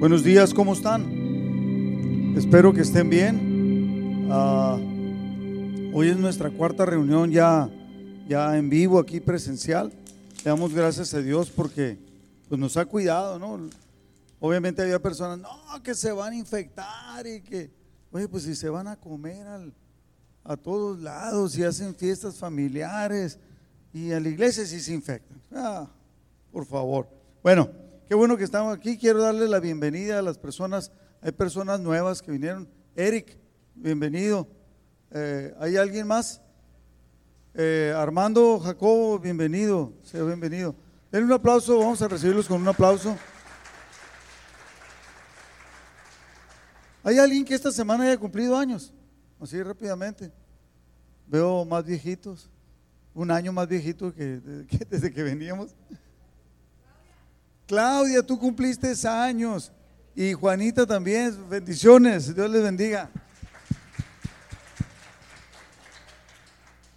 Buenos días, ¿cómo están? Espero que estén bien. Ah, hoy es nuestra cuarta reunión ya, ya en vivo, aquí presencial. Le damos gracias a Dios porque pues, nos ha cuidado, ¿no? Obviamente había personas, no, que se van a infectar y que, oye, pues si se van a comer a todos lados y hacen fiestas familiares y a la iglesia si se infectan. Ah, por favor. Bueno, qué bueno que estamos aquí. Quiero darle la bienvenida a las personas. Hay personas nuevas que vinieron. Eric, bienvenido. Eh, ¿Hay alguien más? Eh, Armando Jacobo, bienvenido. Sea bienvenido. Denle un aplauso. Vamos a recibirlos con un aplauso. ¿Hay alguien que esta semana haya cumplido años? Así rápidamente. Veo más viejitos. Un año más viejito que, que desde que veníamos. Claudia, tú cumpliste años. Y Juanita también. Bendiciones. Dios les bendiga.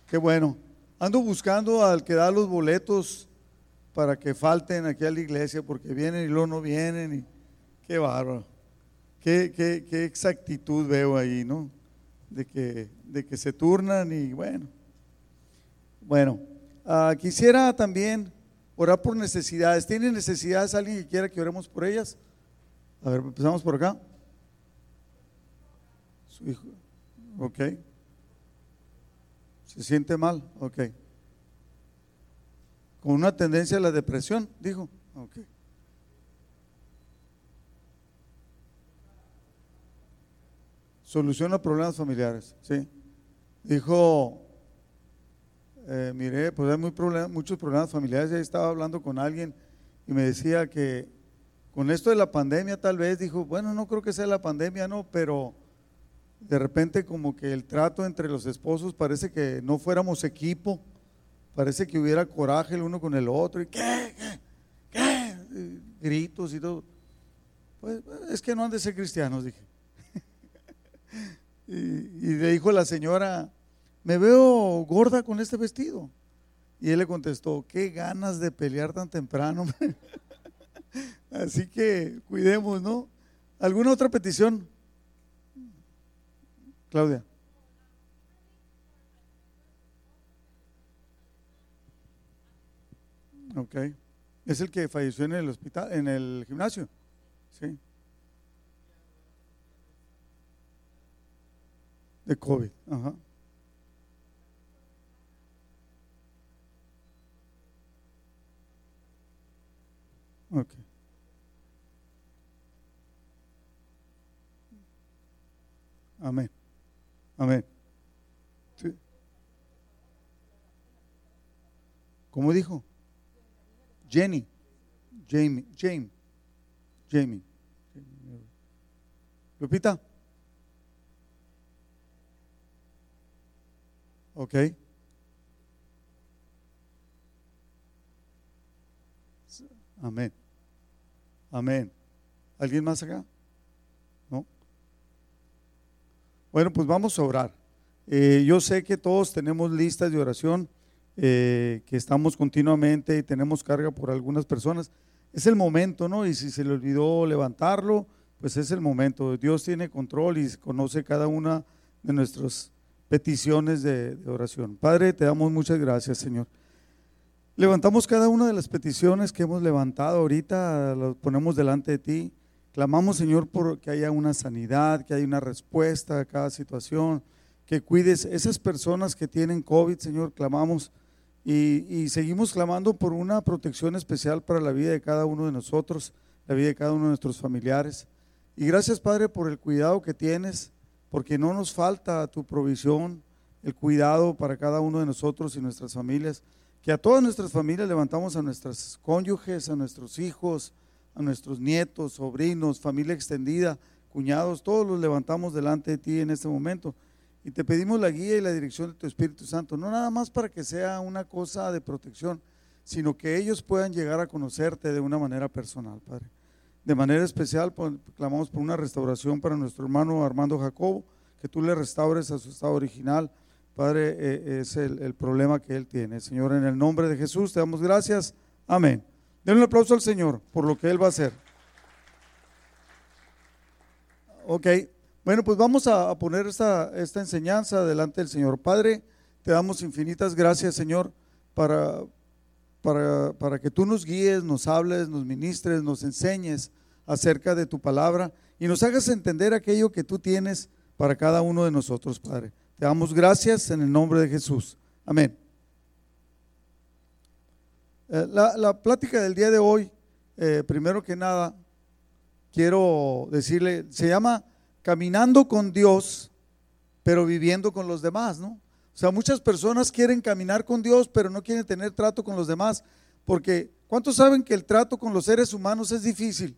Qué bueno. Ando buscando al que da los boletos para que falten aquí a la iglesia porque vienen y luego no vienen. Y, qué bárbaro. Qué, qué, qué exactitud veo ahí, ¿no? De que, de que se turnan y bueno. Bueno, ah, quisiera también orar por necesidades. ¿Tiene necesidades alguien que quiera que oremos por ellas? A ver, empezamos por acá. Su hijo. Ok. ¿Se siente mal? Ok. Con una tendencia a la depresión, dijo. Ok. Soluciona problemas familiares, sí. Dijo eh, miré, pues hay muchos problemas familiares. estaba hablando con alguien y me decía que con esto de la pandemia tal vez dijo, bueno, no creo que sea la pandemia, no, pero de repente como que el trato entre los esposos parece que no fuéramos equipo, parece que hubiera coraje el uno con el otro y qué, qué, qué, gritos y todo. Pues es que no han de ser cristianos, dije. y, y le dijo la señora, me veo gorda con este vestido. Y él le contestó, qué ganas de pelear tan temprano. Así que cuidemos, ¿no? ¿Alguna otra petición? Claudia. Ok. ¿Es el que falleció en el hospital, en el gimnasio? Sí. De COVID. Ajá. Ok. Amén. Amén. ¿Cómo dijo? Jenny. Jamie. Jamie. Jamie. Lupita. Ok. Amén. Amén. ¿Alguien más acá? ¿No? Bueno, pues vamos a orar. Eh, yo sé que todos tenemos listas de oración, eh, que estamos continuamente y tenemos carga por algunas personas. Es el momento, ¿no? Y si se le olvidó levantarlo, pues es el momento. Dios tiene control y conoce cada una de nuestras peticiones de oración. Padre, te damos muchas gracias, Señor. Levantamos cada una de las peticiones que hemos levantado ahorita, las ponemos delante de ti. Clamamos, Señor, por que haya una sanidad, que haya una respuesta a cada situación, que cuides esas personas que tienen COVID, Señor, clamamos y, y, seguimos clamando por una protección especial para la vida de cada uno de nosotros, la vida de cada uno de nuestros familiares. Y gracias, Padre, por el cuidado que tienes, porque no nos falta tu provisión, el cuidado para cada uno de nosotros y nuestras familias que a todas nuestras familias levantamos a nuestros cónyuges, a nuestros hijos, a nuestros nietos, sobrinos, familia extendida, cuñados, todos los levantamos delante de ti en este momento. Y te pedimos la guía y la dirección de tu Espíritu Santo, no nada más para que sea una cosa de protección, sino que ellos puedan llegar a conocerte de una manera personal, Padre. De manera especial, pues, clamamos por una restauración para nuestro hermano Armando Jacobo, que tú le restaures a su estado original Padre, eh, es el, problema que Él tiene. Señor, en el nombre de Jesús te damos gracias. Amén. Denle un aplauso al Señor por lo que Él va a hacer. Ok, bueno, pues vamos a poner esta, esta enseñanza delante del Señor. Padre, te damos infinitas gracias, Señor, para, para, para que tú nos guíes, nos hables, nos ministres, nos enseñes acerca de tu palabra y nos hagas entender aquello que tú tienes para cada uno de nosotros, Padre. Te damos gracias en el nombre de Jesús. Amén. Eh, la, plática del día de hoy, eh, primero que nada, quiero decirle, se llama Caminando con Dios, pero viviendo con los demás, ¿no? O sea, muchas personas quieren caminar con Dios, pero no quieren tener trato con los demás, porque ¿cuántos saben que el trato con los seres humanos es difícil?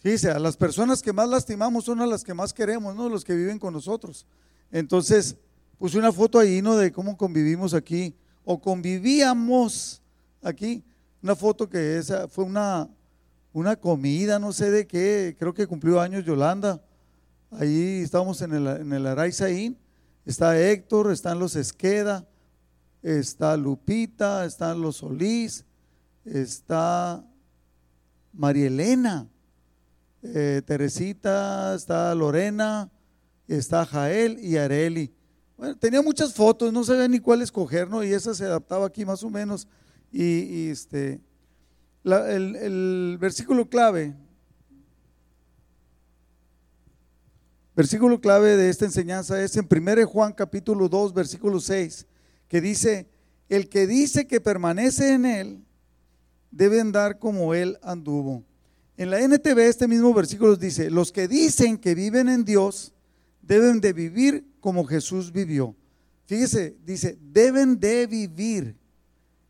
Fíjese, a las personas que más lastimamos son a las que más queremos, ¿no? Los que viven con nosotros. Entonces, puse una foto ahí, ¿no? De cómo convivimos aquí o convivíamos aquí. Una foto que esa fue una, una comida, no sé de qué, creo que cumplió años Yolanda. Ahí estábamos en el, en el Araizaín. Está Héctor, están los Esqueda, está Lupita, están los Solís, está María Elena, eh, Teresita, está Lorena, está Jael y Areli. Bueno, tenía muchas fotos, no sabía ni cuál escoger, ¿no? Y esa se adaptaba aquí más o menos. Y, este, el, versículo clave, versículo clave de esta enseñanza es en 1 Juan capítulo 2, versículo 6, que dice, el que dice que permanece en él, debe andar como él anduvo. En la NTV este mismo versículo dice, los que dicen que viven en Dios, deben de vivir como Jesús vivió. Fíjese, dice, deben de vivir.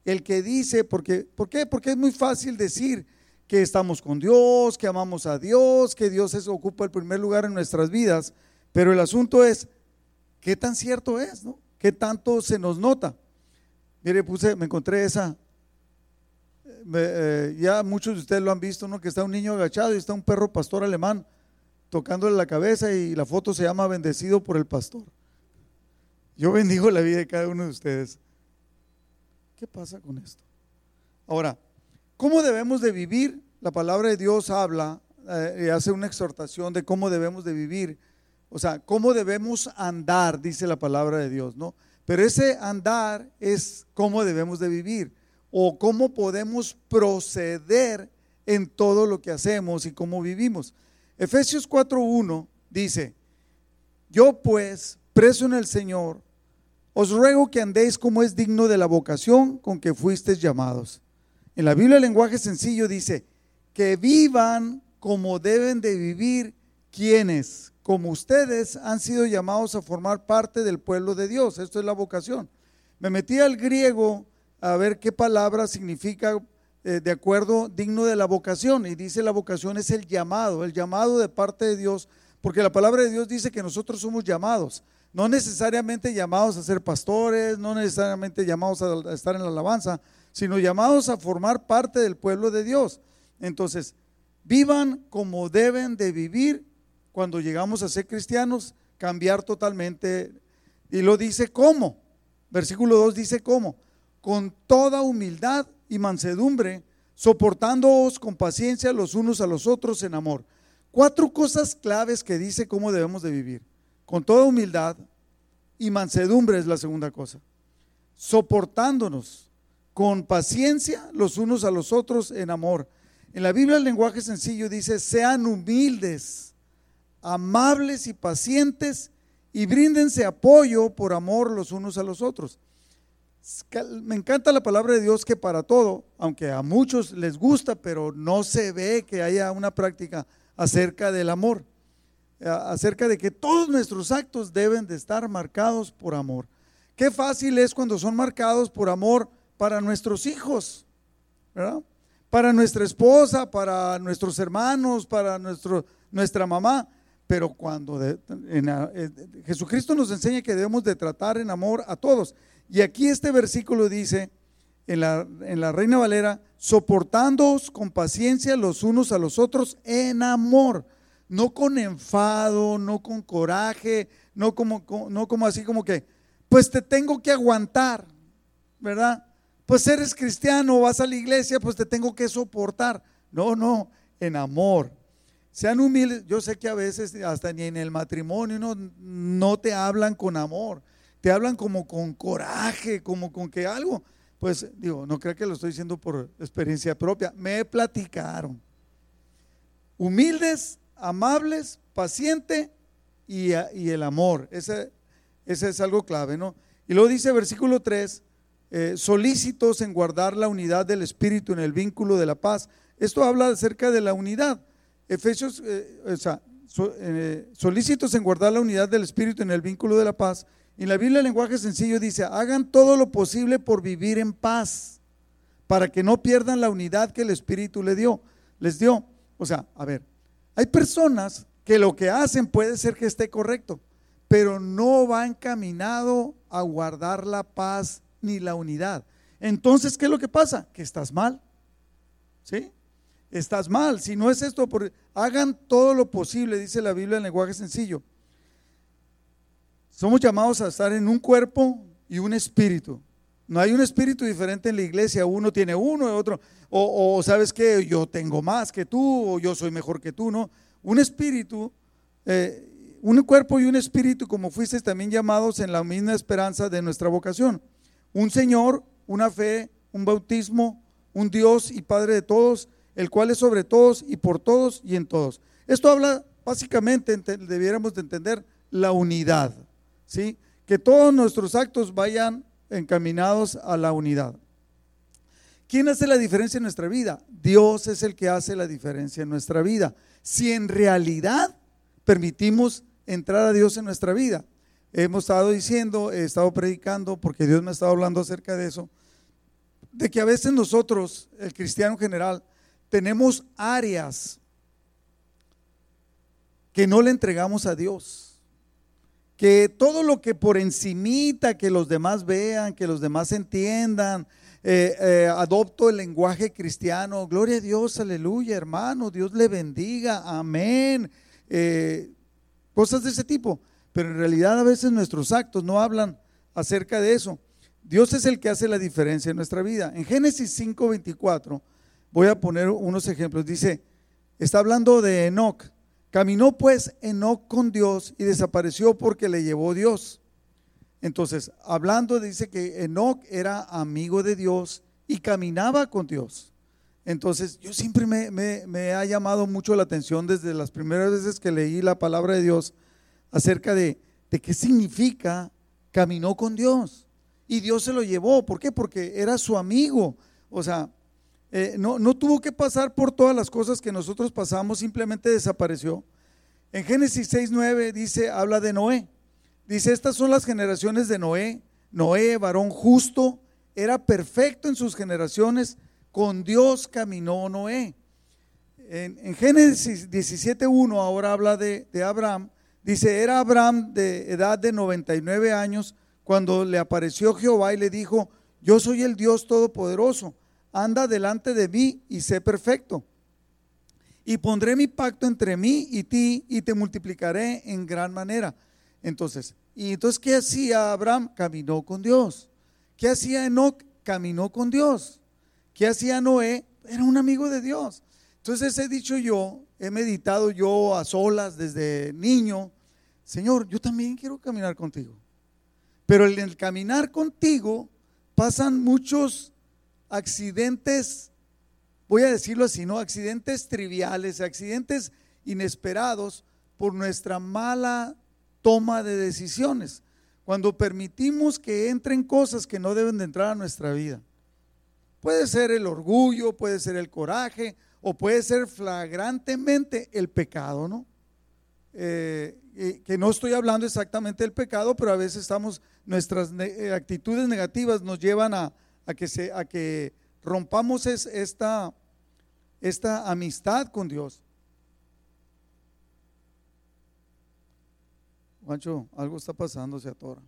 El que dice, porque, ¿por qué? Porque es muy fácil decir que estamos con Dios, que amamos a Dios, que Dios es, ocupa el primer lugar en nuestras vidas, pero el asunto es, ¿qué tan cierto es? No? ¿Qué tanto se nos nota? Mire, puse, me encontré esa, eh, ya muchos de ustedes lo han visto, ¿no? Que está un niño agachado y está un perro pastor alemán tocándole la cabeza y la foto se llama Bendecido por el Pastor. Yo bendigo la vida de cada uno de ustedes. ¿Qué pasa con esto? Ahora, ¿cómo debemos de vivir? La palabra de Dios habla eh, y hace una exhortación de cómo debemos de vivir. O sea, cómo debemos andar, dice la palabra de Dios, ¿no? Pero ese andar es cómo debemos de vivir o cómo podemos proceder en todo lo que hacemos y cómo vivimos. Efesios 4.1 dice, yo pues, preso en el Señor, os ruego que andéis como es digno de la vocación con que fuisteis llamados. En la Biblia el lenguaje sencillo dice, que vivan como deben de vivir quienes, como ustedes, han sido llamados a formar parte del pueblo de Dios. Esto es la vocación. Me metí al griego a ver qué palabra significa eh, de acuerdo digno de la vocación. Y dice la vocación es el llamado, el llamado de parte de Dios, porque la palabra de Dios dice que nosotros somos llamados, no necesariamente llamados a ser pastores, no necesariamente llamados a, estar en la alabanza, sino llamados a formar parte del pueblo de Dios. Entonces, vivan como deben de vivir cuando llegamos a ser cristianos, cambiar totalmente. Y lo dice cómo. Versículo 2 dice cómo. Con toda humildad y mansedumbre, soportándoos con paciencia los unos a los otros en amor. Cuatro cosas claves que dice cómo debemos de vivir. Con toda humildad y mansedumbre es la segunda cosa. Soportándonos con paciencia los unos a los otros en amor. En la Biblia el lenguaje sencillo dice, sean humildes, amables y pacientes y bríndense apoyo por amor los unos a los otros me encanta la palabra de Dios que para todo, aunque a muchos les gusta, pero no se ve que haya una práctica acerca del amor, acerca de que todos nuestros actos deben de estar marcados por amor. Qué fácil es cuando son marcados por amor para nuestros hijos, Para nuestra esposa, para nuestros hermanos, para nuestra mamá. Pero cuando Jesucristo nos enseña que debemos de tratar en amor a todos. Y aquí este versículo dice, en la, en la Reina Valera, soportándoos con paciencia los unos a los otros en amor, no con enfado, no con coraje, no como, no como así como que, pues te tengo que aguantar, ¿verdad? Pues eres cristiano, vas a la iglesia, pues te tengo que soportar. No, no, en amor. Sean humildes. Yo sé que a veces hasta ni en el matrimonio no, no te hablan con amor, te hablan como con coraje, como con que algo. Pues digo, no creo que lo estoy diciendo por experiencia propia. Me platicaron. Humildes, amables, paciente y, el amor. Ese, es algo clave, ¿no? Y luego dice versículo 3, eh, solícitos en guardar la unidad del Espíritu en el vínculo de la paz. Esto habla acerca de la unidad. Efesios, eh, o sea, eh, solícitos en guardar la unidad del Espíritu en el vínculo de la paz. Y en la Biblia el lenguaje sencillo dice, hagan todo lo posible por vivir en paz, para que no pierdan la unidad que el Espíritu les dio. Les dio. O sea, a ver, hay personas que lo que hacen puede ser que esté correcto, pero no va encaminado a guardar la paz ni la unidad. Entonces, ¿qué es lo que pasa? Que estás mal. ¿Sí? Estás mal. Si no es esto, por, hagan todo lo posible, dice la Biblia en lenguaje sencillo. Somos llamados a estar en un cuerpo y un espíritu. No hay un espíritu diferente en la iglesia. Uno tiene uno y otro. O, sabes que yo tengo más que tú o yo soy mejor que tú. No. Un espíritu, eh, un cuerpo y un espíritu, como fuiste también llamados en la misma esperanza de nuestra vocación un Señor, una fe, un bautismo, un Dios y Padre de todos, el cual es sobre todos y por todos y en todos. Esto habla básicamente, debiéramos de entender la unidad, ¿sí? Que todos nuestros actos vayan encaminados a la unidad. ¿Quién hace la diferencia en nuestra vida? Dios es el que hace la diferencia en nuestra vida. Si en realidad permitimos entrar a Dios en nuestra vida, hemos estado diciendo, he estado predicando, porque Dios me ha estado hablando acerca de eso, de que a veces nosotros, el cristiano en general, tenemos áreas que no le entregamos a Dios. Que todo lo que por encimita, que los demás vean, que los demás entiendan, eh, eh, adopto el lenguaje cristiano, gloria a Dios, aleluya, hermano, Dios le bendiga, amén. Eh, cosas de ese tipo pero en realidad a veces nuestros actos no hablan acerca de eso. Dios es el que hace la diferencia en nuestra vida. En Génesis 5:24 voy a poner unos ejemplos. Dice, está hablando de Enoch. Caminó pues Enoch con Dios y desapareció porque le llevó Dios. Entonces, hablando, dice que Enoch era amigo de Dios y caminaba con Dios. Entonces, yo siempre me, me ha llamado mucho la atención desde las primeras veces que leí la palabra de Dios acerca de, qué significa caminó con Dios. Y Dios se lo llevó. ¿Por qué? Porque era su amigo. O sea, eh, no, no tuvo que pasar por todas las cosas que nosotros pasamos, simplemente desapareció. En Génesis 6.9 dice, habla de Noé. Dice, estas son las generaciones de Noé. Noé, varón justo, era perfecto en sus generaciones. Con Dios caminó Noé. En, en Génesis 17.1 ahora habla de, de Abraham Dice, era Abraham de edad de 99 años cuando le apareció Jehová y le dijo, yo soy el Dios Todopoderoso, anda delante de mí y sé perfecto. Y pondré mi pacto entre mí y ti y te multiplicaré en gran manera. Entonces, ¿y entonces qué hacía Abraham? Caminó con Dios. ¿Qué hacía Enoch? Caminó con Dios. ¿Qué hacía Noé? Era un amigo de Dios. Entonces he dicho yo, he meditado yo a solas desde niño, Señor, yo también quiero caminar contigo. Pero en el caminar contigo pasan muchos accidentes, voy a decirlo así, ¿no? Accidentes triviales, accidentes inesperados por nuestra mala toma de decisiones. Cuando permitimos que entren cosas que no deben de entrar a nuestra vida. Puede ser el orgullo, puede ser el coraje o puede ser flagrantemente el pecado, ¿no? Eh, que no estoy hablando exactamente del pecado, pero a veces estamos, nuestras eh, actitudes negativas nos llevan a, que, se, a que rompamos esta, esta amistad con Dios. Juancho, algo está pasando, se atora.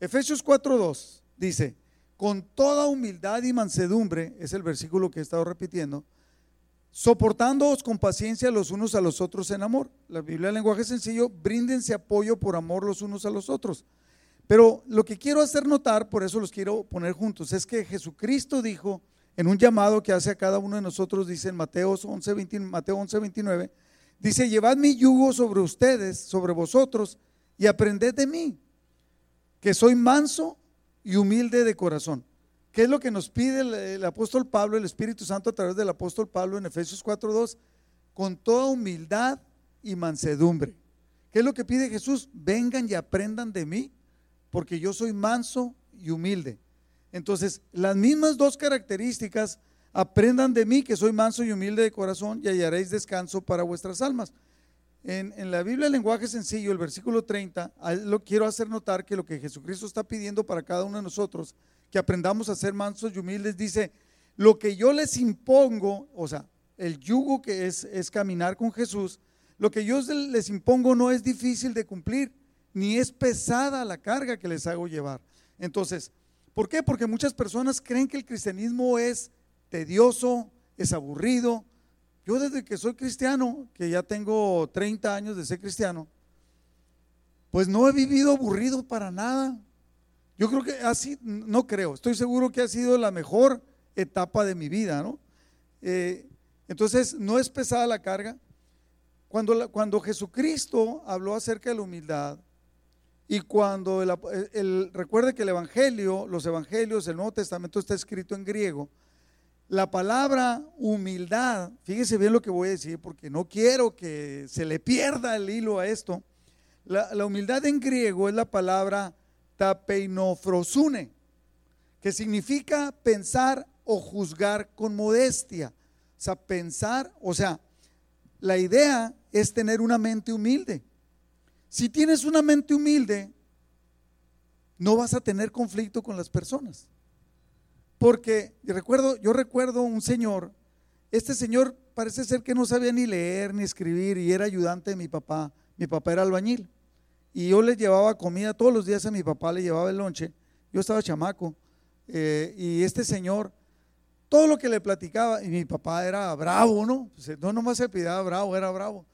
Efesios 4.2 dice, con toda humildad y mansedumbre, es el versículo que he estado repitiendo, soportándoos con paciencia los unos a los otros en amor. La Biblia en lenguaje sencillo, bríndense apoyo por amor los unos a los otros. Pero lo que quiero hacer notar, por eso los quiero poner juntos, es que Jesucristo dijo en un llamado que hace a cada uno de nosotros, dice en Mateo 11, Mateo 11 29, Dice, llevad mi yugo sobre ustedes, sobre vosotros, y aprended de mí, que soy manso y humilde de corazón. ¿Qué es lo que nos pide el, el apóstol Pablo, el Espíritu Santo a través del apóstol Pablo en Efesios 4.2? Con toda humildad y mansedumbre. ¿Qué es lo que pide Jesús? Vengan y aprendan de mí, porque yo soy manso y humilde. Entonces, las mismas dos características, aprendan de mí, que soy manso y humilde de corazón, y hallaréis descanso para vuestras almas. En, la Biblia, el lenguaje sencillo, el versículo 30, lo quiero hacer notar que lo que Jesucristo está pidiendo para cada uno de nosotros, que aprendamos a ser mansos y humildes, dice, lo que yo les impongo, o sea, el yugo que es, es caminar con Jesús, lo que yo les impongo no es difícil de cumplir, ni es pesada la carga que les hago llevar. Entonces, ¿por qué? Porque muchas personas creen que el cristianismo es tedioso, es aburrido. Yo desde que soy cristiano, que ya tengo 30 años de ser cristiano, pues no he vivido aburrido para nada. Yo creo que así, no creo, estoy seguro que ha sido la mejor etapa de mi vida, ¿no? Eh, entonces, no es pesada la carga. Cuando, cuando Jesucristo habló acerca de la humildad, y cuando el, recuerde que el Evangelio, los Evangelios, el Nuevo Testamento está escrito en griego, la palabra humildad, fíjese bien lo que voy a decir porque no quiero que se le pierda el hilo a esto. La, la humildad en griego es la palabra tapeinofrosune, que significa pensar o juzgar con modestia. O sea, pensar, o sea, la idea es tener una mente humilde. Si tienes una mente humilde, no vas a tener conflicto con las personas. Porque yo recuerdo, yo recuerdo un señor, este señor parece ser que no sabía ni leer ni escribir y era ayudante de mi papá. Mi papá era albañil. Y yo le llevaba comida todos los días a mi papá, le llevaba el lonche. Yo estaba chamaco. Eh, y este señor, todo lo que le platicaba, y mi papá era bravo, ¿no? No nomás se pidaba bravo, era bravo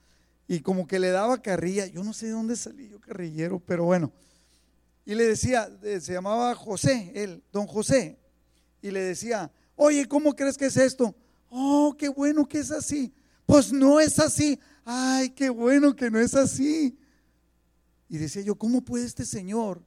y como que le daba carrilla, yo no sé de dónde salí yo carrillero, pero bueno. Y le decía, se llamaba José, él, don José, y le decía, oye, ¿cómo crees que es esto? Oh, qué bueno que es así. Pues no es así. Ay, qué bueno que no es así. Y decía yo, ¿cómo puede este señor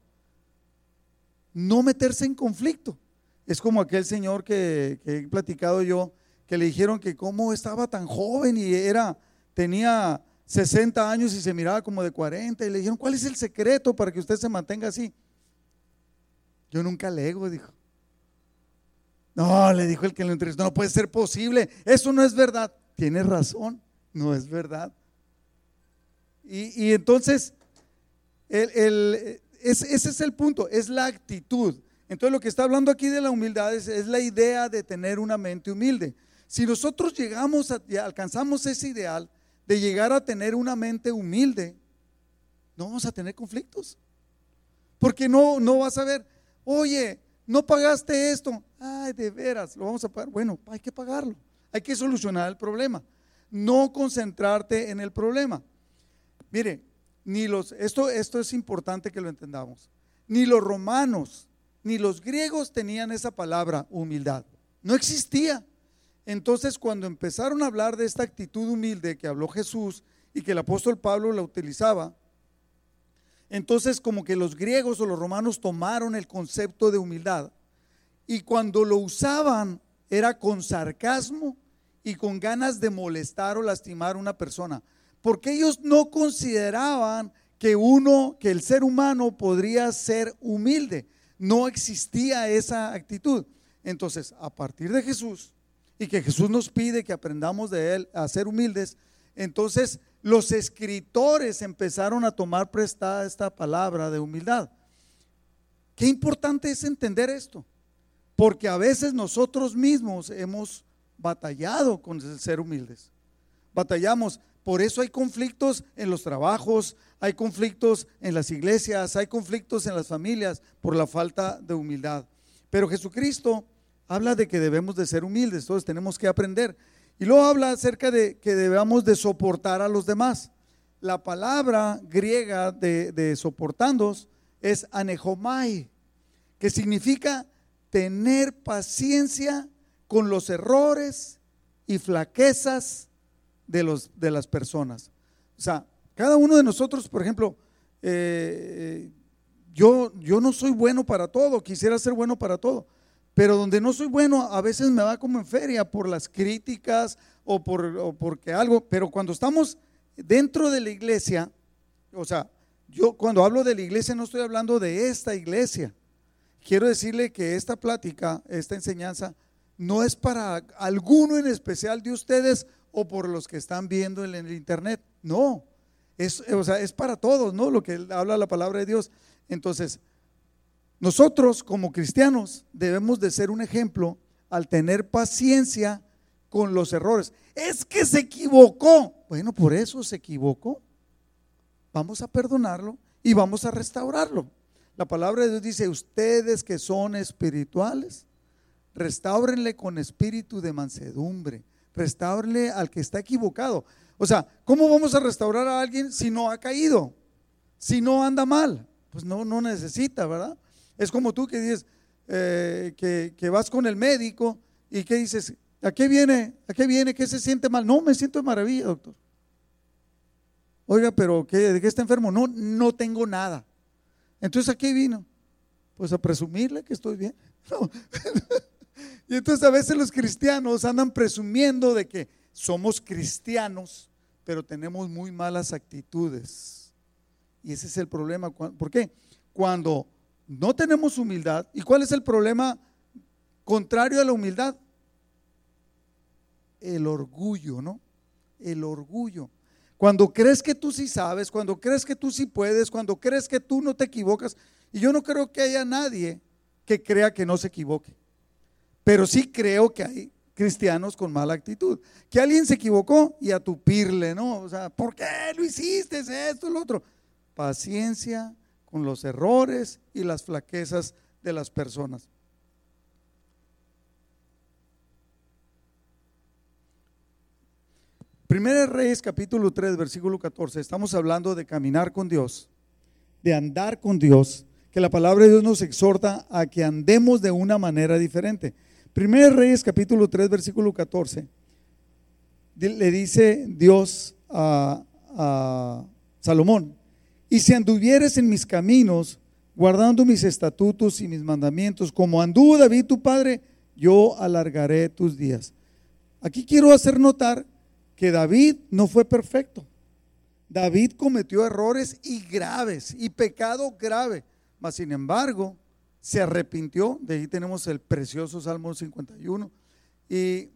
no meterse en conflicto? Es como aquel señor que, que he platicado yo, que le dijeron que cómo estaba tan joven y era, tenía 60 años y se miraba como de 40 y le dijeron, ¿cuál es el secreto para que usted se mantenga así? Yo nunca lego, dijo. No, le dijo el que lo entrevistó, no puede ser posible, eso no es verdad. Tiene razón, no es verdad. Y, entonces, ese es el punto, es la actitud. Entonces lo que está hablando aquí de la humildad es, es la idea de tener una mente humilde. Si nosotros llegamos y alcanzamos ese ideal, de llegar a tener una mente humilde, no vamos a tener conflictos. Porque no, no vas a ver, oye, no pagaste esto. Ay, de veras, lo vamos a pagar. Bueno, hay que pagarlo. Hay que solucionar el problema. No concentrarte en el problema. Mire, ni los, esto, esto es importante que lo entendamos. Ni los romanos, ni los griegos tenían esa palabra humildad. No existía. Entonces, cuando empezaron a hablar de esta actitud humilde que habló Jesús y que el apóstol Pablo la utilizaba, entonces como que los griegos o los romanos tomaron el concepto de humildad y cuando lo usaban era con sarcasmo y con ganas de molestar o lastimar a una persona, porque ellos no consideraban que uno, que el ser humano podría ser humilde. No existía esa actitud. Entonces, a partir de Jesús, y que Jesús nos pide que aprendamos de Él a ser humildes, entonces los escritores empezaron a tomar prestada esta palabra de humildad. Qué importante es entender esto, porque a veces nosotros mismos hemos batallado con ser humildes. Batallamos, por eso hay conflictos en los trabajos, hay conflictos en las iglesias, hay conflictos en las familias por la falta de humildad. Pero Jesucristo habla de que debemos de ser humildes, todos tenemos que aprender. Y luego habla acerca de que debemos de soportar a los demás. La palabra griega de, de soportandos es anejomai, que significa tener paciencia con los errores y flaquezas de, los, de las personas. O sea, cada uno de nosotros, por ejemplo, eh, yo, yo no soy bueno para todo, quisiera ser bueno para todo, pero donde no soy bueno a veces me va como en feria por las críticas o, por, o porque algo, pero cuando estamos dentro de la iglesia, o sea, yo cuando hablo de la iglesia no estoy hablando de esta iglesia. Quiero decirle que esta plática, esta enseñanza, no es para alguno en especial de ustedes o por los que están viendo en el internet. No, es, o sea, es para todos, ¿no? Lo que habla la palabra de Dios. Entonces, nosotros como cristianos debemos de ser un ejemplo al tener paciencia con los errores. Es que se equivocó. Bueno, por eso se equivocó vamos a perdonarlo y vamos a restaurarlo. La palabra de Dios dice, ustedes que son espirituales, restáurenle con espíritu de mansedumbre, restáurenle al que está equivocado. O sea, ¿cómo vamos a restaurar a alguien si no ha caído? Si no anda mal, pues no, no necesita, ¿verdad? Es como tú que dices eh, que, que vas con el médico y que dices, ¿a qué viene? ¿A qué viene? ¿Qué se siente mal? No, me siento de maravilla, doctor. Oiga, pero ¿qué, ¿de qué está enfermo? No, no tengo nada. Entonces, ¿a qué vino? Pues a presumirle que estoy bien. y entonces a veces los cristianos andan presumiendo de que somos cristianos, pero tenemos muy malas actitudes. Y ese es el problema. ¿Por qué? Cuando no tenemos humildad. ¿Y cuál es el problema contrario a la humildad? El orgullo, ¿no? El orgullo. Cuando crees que tú sí sabes, cuando crees que tú sí puedes, cuando crees que tú no te equivocas. Y yo no creo que haya nadie que crea que no se equivoque. Pero sí creo que hay cristianos con mala actitud. Que alguien se equivocó y a tupirle, ¿no? O sea, ¿por qué lo hiciste? Esto, lo otro. Paciencia con los errores y las flaquezas de las personas. Primera Reyes capítulo 3, versículo 14, estamos hablando de caminar con Dios, de andar con Dios, que la palabra de Dios nos exhorta a que andemos de una manera diferente. Primera Reyes capítulo 3, versículo 14, le dice Dios a, a Salomón, y si anduvieres en mis caminos, guardando mis estatutos y mis mandamientos, como anduvo David tu padre, yo alargaré tus días. Aquí quiero hacer notar que David no fue perfecto. David cometió errores y graves y pecado grave, mas sin embargo se arrepintió. De ahí tenemos el precioso Salmo 51. Y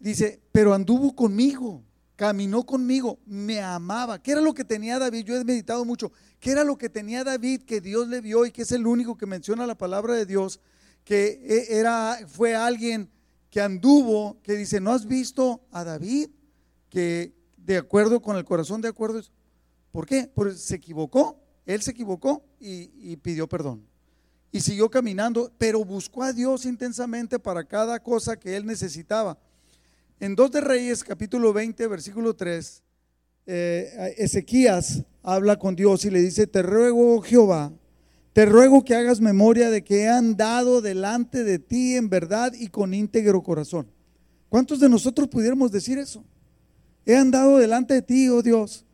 dice, pero anduvo conmigo, caminó conmigo, me amaba. ¿Qué era lo que tenía David? Yo he meditado mucho. ¿Qué era lo que tenía David que Dios le vio y que es el único que menciona la palabra de Dios? Que e, era, fue alguien que anduvo, que dice, ¿no has visto a David? Que de acuerdo con el corazón de acuerdo. ¿Por qué? Porque se equivocó, él se equivocó y, pidió perdón. Y siguió caminando, pero buscó a Dios intensamente para cada cosa que él necesitaba. En 2 de Reyes, capítulo 20, versículo 3, eh, Ezequías habla con Dios y le dice, te ruego, Jehová, te ruego que hagas memoria de que he andado delante de ti en verdad y con íntegro corazón. ¿Cuántos de nosotros pudiéramos decir eso? He andado delante de ti, oh Dios,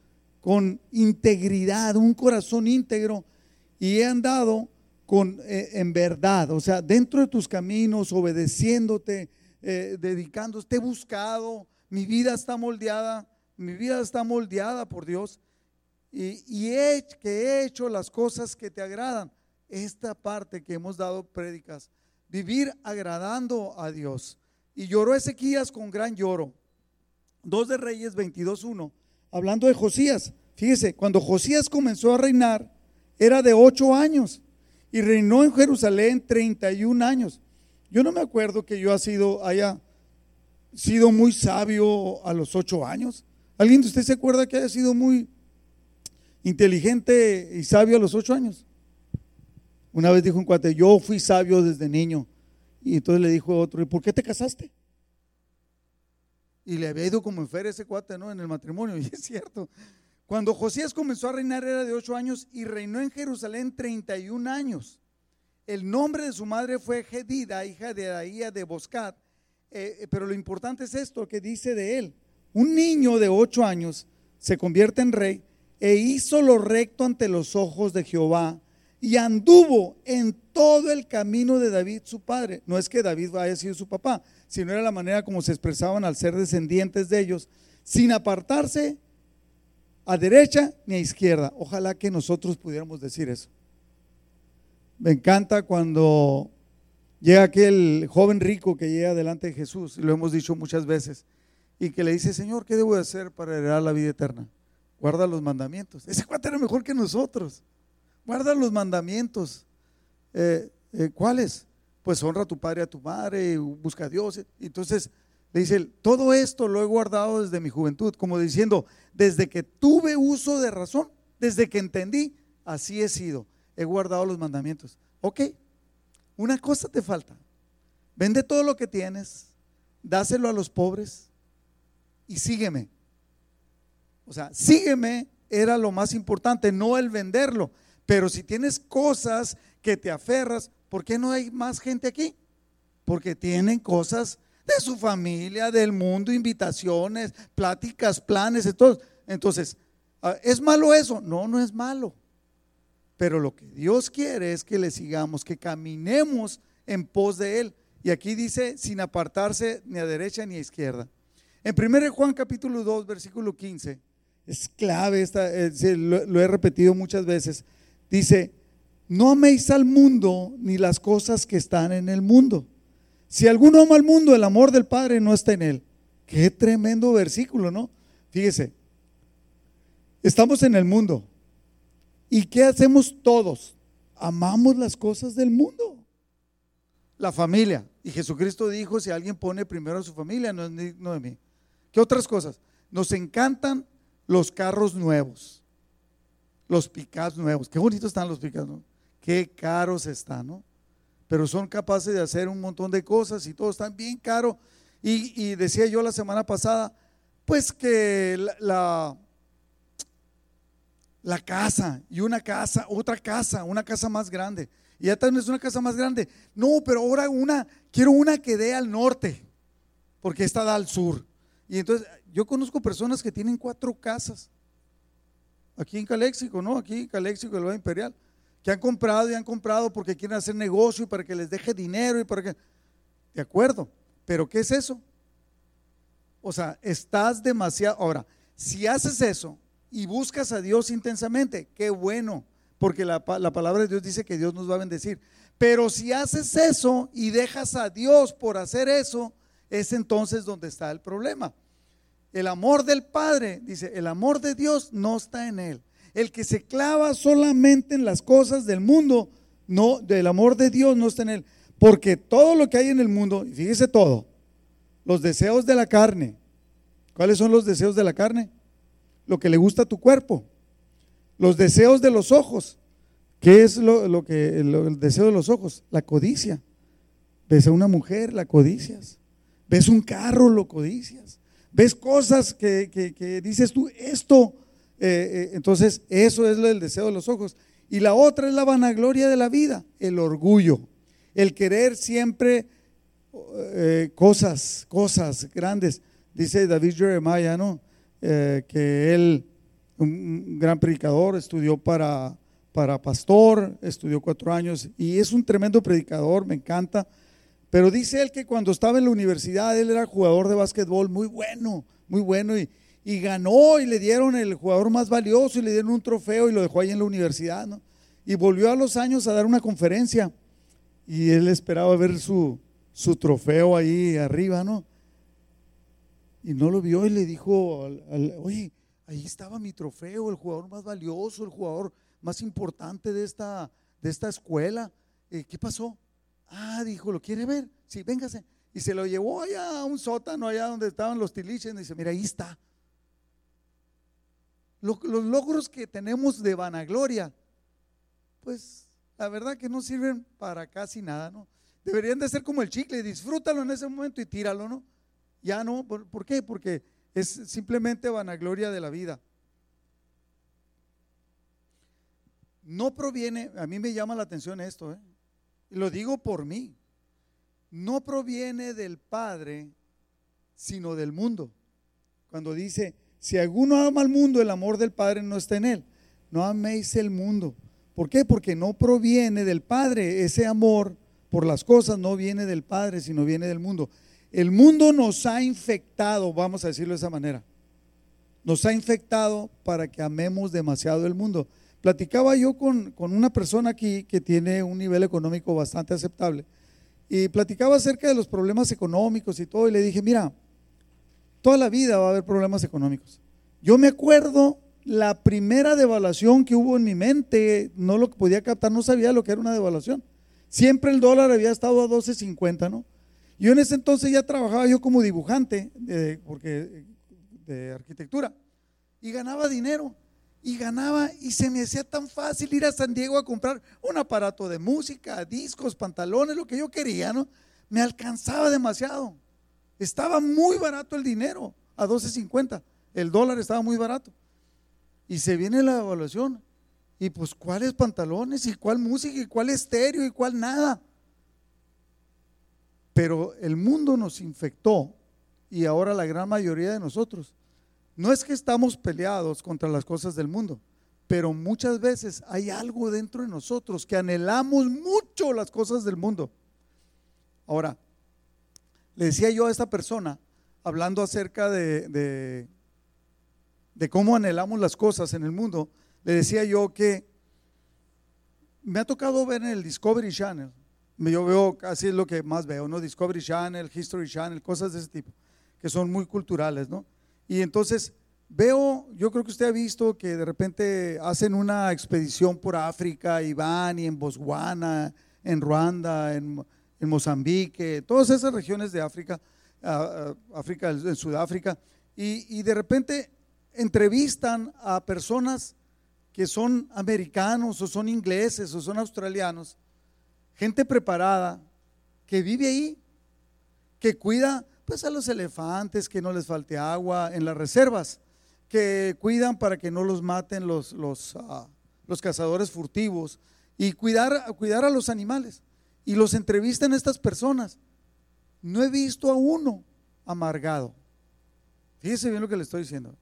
con integridad, un corazón íntegro, y he andado con, eh, en verdad, o sea, dentro de tus caminos, obedeciéndote, eh, dedicándote, te he buscado, mi vida está moldeada, mi vida está moldeada por Dios y, he, que he hecho las cosas que te agradan. Esta parte que hemos dado prédicas, vivir agradando a Dios. Y lloró Ezequías con gran lloro. Dos de Reyes 22.1, hablando de Josías. Fíjese, cuando Josías comenzó a reinar, era de ocho años y reinó en Jerusalén 31 años. Yo no me acuerdo que yo sido, haya sido muy sabio a los ocho años. ¿Alguien de ustedes se acuerda que haya sido muy inteligente y sabio a los ocho años. Una vez dijo un cuate, yo fui sabio desde niño. Y entonces le dijo otro, ¿y por qué te casaste? Y le había ido como en feria ese cuate, ¿no? En el matrimonio. Y es cierto. Cuando Josías comenzó a reinar era de ocho años y reinó en Jerusalén 31 años. El nombre de su madre fue Gedida, hija de Ahía de Boscat. eh, pero lo importante es esto que dice de él. Un niño de ocho años se convierte en rey e hizo lo recto ante los ojos de Jehová y anduvo en todo el camino de David su padre. No es que David haya sido su papá, sino era la manera como se expresaban al ser descendientes de ellos, sin apartarse a derecha ni a izquierda. Ojalá que nosotros pudiéramos decir eso. Me encanta cuando llega aquel joven rico que llega delante de Jesús, y lo hemos dicho muchas veces, y que le dice, Señor, ¿qué debo hacer para heredar la vida eterna? Guarda los mandamientos. Ese cuate era mejor que nosotros. Guarda los mandamientos. Eh, eh, ¿Cuáles? Pues honra a tu padre a tu madre, busca a Dios. Entonces le dice, todo esto lo he guardado desde mi juventud, como diciendo, desde que tuve uso de razón, desde que entendí, así he sido. He guardado los mandamientos. Ok, una cosa te falta. Vende todo lo que tienes, dáselo a los pobres y sígueme. O sea, sígueme era lo más importante, no el venderlo. Pero si tienes cosas que te aferras, ¿por qué no hay más gente aquí? Porque tienen cosas de su familia, del mundo, invitaciones, pláticas, planes, entonces, entonces, ah, ¿es malo eso? No, no es malo. Pero lo que Dios quiere es que le sigamos, que caminemos en pos de Él. Y aquí dice, sin apartarse ni a derecha ni a izquierda. En 1 Juan capítulo 2, versículo 15, es clave, esta, eh, lo, he repetido muchas veces. Dice, no améis al mundo ni las cosas que están en el mundo. Si alguno ama al mundo, el amor del Padre no está en él. Qué tremendo versículo, ¿no? Fíjese, estamos en el mundo. ¿Y qué hacemos todos? Amamos las cosas del mundo. La familia. Y Jesucristo dijo, si alguien pone primero a su familia, no es digno de mí. ¿Qué otras cosas? Nos encantan los carros nuevos, los picas nuevos. Qué bonitos están los picas, ¿no? Qué caros están, ¿no? Pero son capaces de hacer un montón de cosas y todo están bien caro. Y, decía yo la semana pasada, pues que la, casa y una casa, otra casa, una casa más grande. Y ya también es una casa más grande. No, pero ahora una, quiero una que dé al norte, porque esta da al sur. Y entonces yo conozco personas que tienen cuatro casas. Aquí en Caléxico, ¿no? Aquí en Caléxico, el Valle Imperial. Que han comprado y han comprado porque quieren hacer negocio y para que les deje dinero y para que... De acuerdo. Pero ¿qué es eso? O sea, estás demasiado... Ahora, si haces eso y buscas a Dios intensamente, qué bueno. Porque la, la palabra de Dios dice que Dios nos va a bendecir. Pero si haces eso y dejas a Dios por hacer eso, es entonces donde está el problema. El amor del Padre, dice, el amor de Dios no está en él. El que se clava solamente en las cosas del mundo, no, del amor de Dios no está en él. Porque todo lo que hay en el mundo, fíjese todo, los deseos de la carne, ¿cuáles son los deseos de la carne? Lo que le gusta a tu cuerpo. Los deseos de los ojos. ¿Qué es lo, que el deseo de los ojos? La codicia. Ves a una mujer, la codicias. Ves un carro, lo codicias ves cosas que, dices tú, esto, eh, eh, entonces eso es el deseo de los ojos. Y la otra es la vanagloria de la vida, el orgullo, el querer siempre eh, cosas, cosas grandes. Dice David Jeremiah, ¿no? Que él, un gran predicador, estudió para, para pastor, estudió cuatro años y es un tremendo predicador, me encanta pero dice él que cuando estaba en la universidad, él era jugador de básquetbol muy bueno, muy bueno, y, ganó y le dieron el jugador más valioso y le dieron un trofeo y lo dejó ahí en la universidad, ¿no? Y volvió a los años a dar una conferencia y él esperaba ver su, su trofeo ahí arriba, ¿no? Y no lo vio y le dijo, oye, ahí estaba mi trofeo, el jugador más valioso, el jugador más importante de esta, de esta escuela. Eh, ¿Qué pasó? Ah, dijo, ¿lo quiere ver? Sí, véngase. Y se lo llevó allá a un sótano, allá donde estaban los tiliches, y dice, mira, ahí está. Los, logros que tenemos de vanagloria, pues la verdad que no sirven para casi nada, ¿no? Deberían de ser como el chicle, disfrútalo en ese momento y tíralo, ¿no? Ya no, ¿por, ¿por qué? Porque es simplemente vanagloria de la vida. No proviene, a mí me llama la atención esto, ¿eh? Y lo digo por mí. no proviene del Padre, sino del mundo. Cuando dice, si alguno ama al mundo, el amor del Padre no está en él. No améis el mundo. ¿Por qué? Porque no proviene del Padre. Ese amor por las cosas no viene del Padre, sino viene del mundo. El mundo nos ha infectado, vamos a decirlo de esa manera. Nos ha infectado para que amemos demasiado el mundo. Platicaba yo con, con una persona aquí que tiene un nivel económico bastante aceptable y platicaba acerca de los problemas económicos y todo y le dije, mira, toda la vida va a haber problemas económicos. Yo me acuerdo la primera devaluación que hubo en mi mente, no lo podía captar, no sabía lo que era una devaluación. Siempre el dólar había estado a 12.50, ¿no? Yo en ese entonces ya trabajaba yo como dibujante, porque, de arquitectura, y ganaba dinero y ganaba y se me hacía tan fácil ir a San Diego a comprar un aparato de música, discos, pantalones, lo que yo quería, ¿no? Me alcanzaba demasiado. Estaba muy barato el dinero, a 12.50. El dólar estaba muy barato. Y se viene la evaluación. Y pues, ¿cuáles pantalones? ¿Y cuál música? ¿Y cuál estéreo? ¿Y cuál nada? Pero el mundo nos infectó y ahora la gran mayoría de nosotros no es que estamos peleados contra las cosas del mundo, pero muchas veces hay algo dentro de nosotros que anhelamos mucho las cosas del mundo. Ahora, le decía yo a esta persona, hablando acerca de, de, cómo anhelamos las cosas en el mundo, le decía yo que me ha tocado ver en el Discovery Channel, yo veo, es lo que más veo, ¿no? Discovery Channel, History Channel, cosas de ese tipo, que son muy culturales, ¿no? Y entonces veo, yo creo que usted ha visto que de repente hacen una expedición por África y van y en Botswana, en Ruanda, en, Mozambique, todas esas regiones de África, África, en Sudáfrica, y, y de repente entrevistan a personas que son americanos o son ingleses o son australianos, gente preparada, que vive ahí, que cuida pues a los elefantes, que no les falte agua en las reservas, que cuidan para que no los maten los, los, ah, los cazadores furtivos y cuidar, cuidar a los animales. Y los entrevistan estas personas. No he visto a uno amargado. Fíjese bien lo que le estoy diciendo.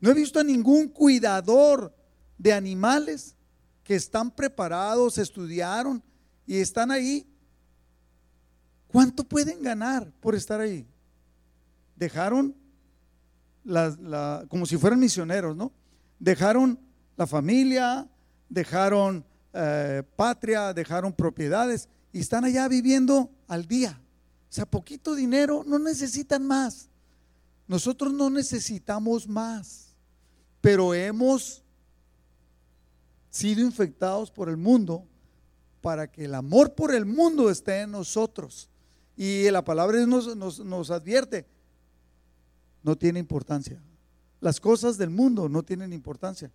No he visto a ningún cuidador de animales que están preparados, estudiaron y están ahí ¿Cuánto pueden ganar por estar ahí? Dejaron como si fueran misioneros, ¿no? Dejaron la familia, dejaron eh, patria, dejaron propiedades y están allá viviendo al día. O sea, poquito dinero, no necesitan más. Nosotros no necesitamos más, pero hemos sido infectados por el mundo para que el amor por el mundo esté en nosotros. Y la palabra nos, nos, advierte, no tiene importancia. Las cosas del mundo no tienen importancia.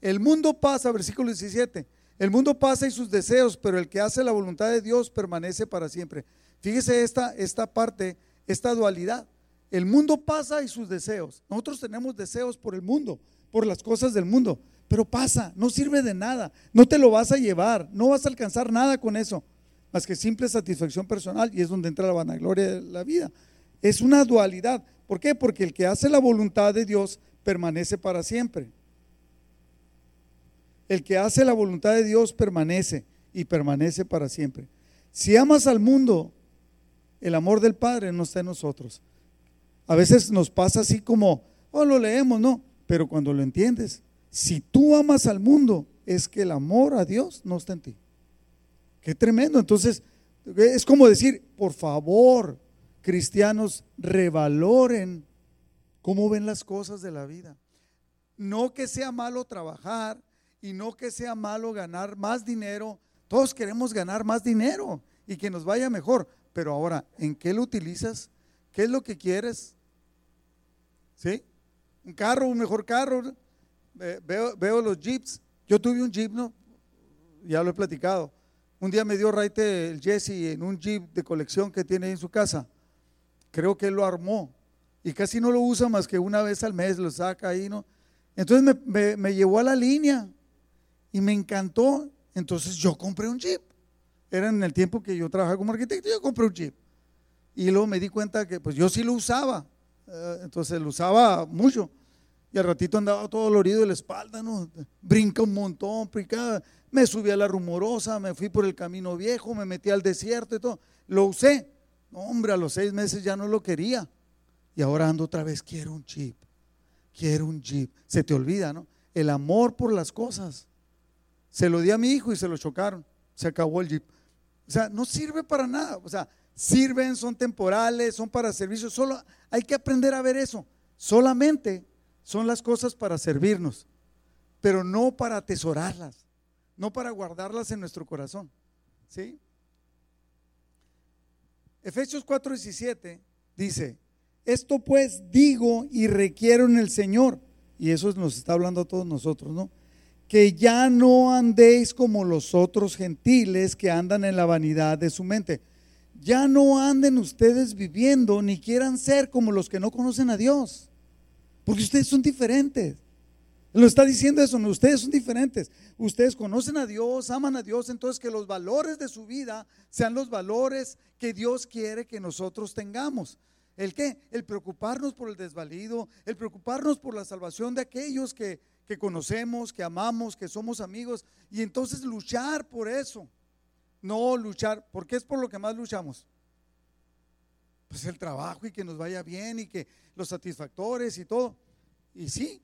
El mundo pasa, versículo 17, el mundo pasa y sus deseos, pero el que hace la voluntad de Dios permanece para siempre. Fíjese esta, esta parte, esta dualidad. El mundo pasa y sus deseos. Nosotros tenemos deseos por el mundo, por las cosas del mundo, pero pasa, no sirve de nada. No te lo vas a llevar, no vas a alcanzar nada con eso más que simple satisfacción personal y es donde entra la vanagloria de la vida. Es una dualidad. ¿Por qué? Porque el que hace la voluntad de Dios permanece para siempre. El que hace la voluntad de Dios permanece y permanece para siempre. Si amas al mundo, el amor del Padre no está en nosotros. A veces nos pasa así como, oh, lo leemos, no, pero cuando lo entiendes, si tú amas al mundo, es que el amor a Dios no está en ti. Qué tremendo. Entonces, es como decir, por favor, cristianos, revaloren cómo ven las cosas de la vida. No que sea malo trabajar y no que sea malo ganar más dinero. Todos queremos ganar más dinero y que nos vaya mejor. Pero ahora, ¿en qué lo utilizas? ¿Qué es lo que quieres? ¿Sí? Un carro, un mejor carro. Veo, veo los jeeps. Yo tuve un jeep, ¿no? Ya lo he platicado un día me dio Raite el Jesse en un jeep de colección que tiene en su casa. Creo que él lo armó y casi no lo usa más que una vez al mes, lo saca ahí, ¿no? Entonces me, llevó a la línea y me encantó. Entonces yo compré un jeep era en el tiempo que yo trabajaba como arquitecto, yo compré un Jeep. Y luego me di cuenta que pues yo sí lo usaba, eh, entonces lo usaba mucho. Y al ratito andaba todo dolorido de la espalda, ¿no? Brinca un montón, brinca. Me subí a la rumorosa, me fui por el camino viejo, me metí al desierto y todo. Lo usé. hombre, a los seis meses ya no lo quería. Y ahora ando otra vez, quiero un jeep. Quiero un jeep. Se te olvida, ¿no? El amor por las cosas. Se lo di a mi hijo y se lo chocaron. Se acabó el jeep. O sea, no sirve para nada. O sea, sirven, son temporales, son para servicios. Solo hay que aprender a ver eso. Solamente son las cosas para servirnos, pero no para atesorarlas, no para guardarlas en nuestro corazón. ¿Sí? Efesios 4:17 dice, esto pues digo y requiero en el Señor, y eso nos está hablando a todos nosotros, ¿no? Que ya no andéis como los otros gentiles que andan en la vanidad de su mente. Ya no anden ustedes viviendo ni quieran ser como los que no conocen a Dios porque ustedes son diferentes. Lo está diciendo eso, ustedes son diferentes. Ustedes conocen a Dios, aman a Dios, entonces que los valores de su vida sean los valores que Dios quiere que nosotros tengamos. ¿El qué? El preocuparnos por el desvalido, el preocuparnos por la salvación de aquellos que, que conocemos, que amamos, que somos amigos, y entonces luchar por eso. No luchar, porque es por lo que más luchamos pues el trabajo y que nos vaya bien y que los satisfactores y todo. Y sí,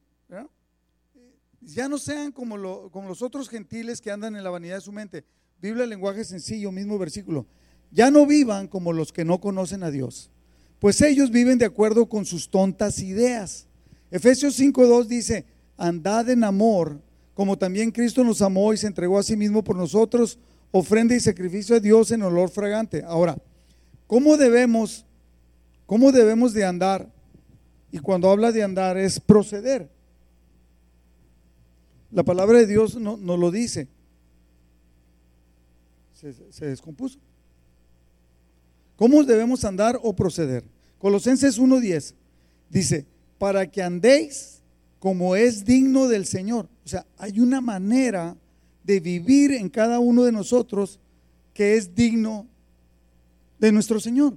ya no sean como, como los otros gentiles que andan en la vanidad de su mente. Biblia, lenguaje sencillo, mismo versículo. Ya no vivan como los que no conocen a Dios, pues ellos viven de acuerdo con sus tontas ideas. Efesios 5.2 dice, andad en amor, como también Cristo nos amó y se entregó a sí mismo por nosotros, ofrenda y sacrificio a Dios en olor fragante. Ahora, ¿cómo debemos ¿Cómo debemos de andar? Y cuando habla de andar es proceder. La palabra de Dios no, lo dice. Se, se descompuso. ¿Cómo debemos andar o proceder? Colosenses 1.10 dice, para que andéis como es digno del Señor. O sea, hay una manera de vivir en cada uno de nosotros que es digno de nuestro Señor.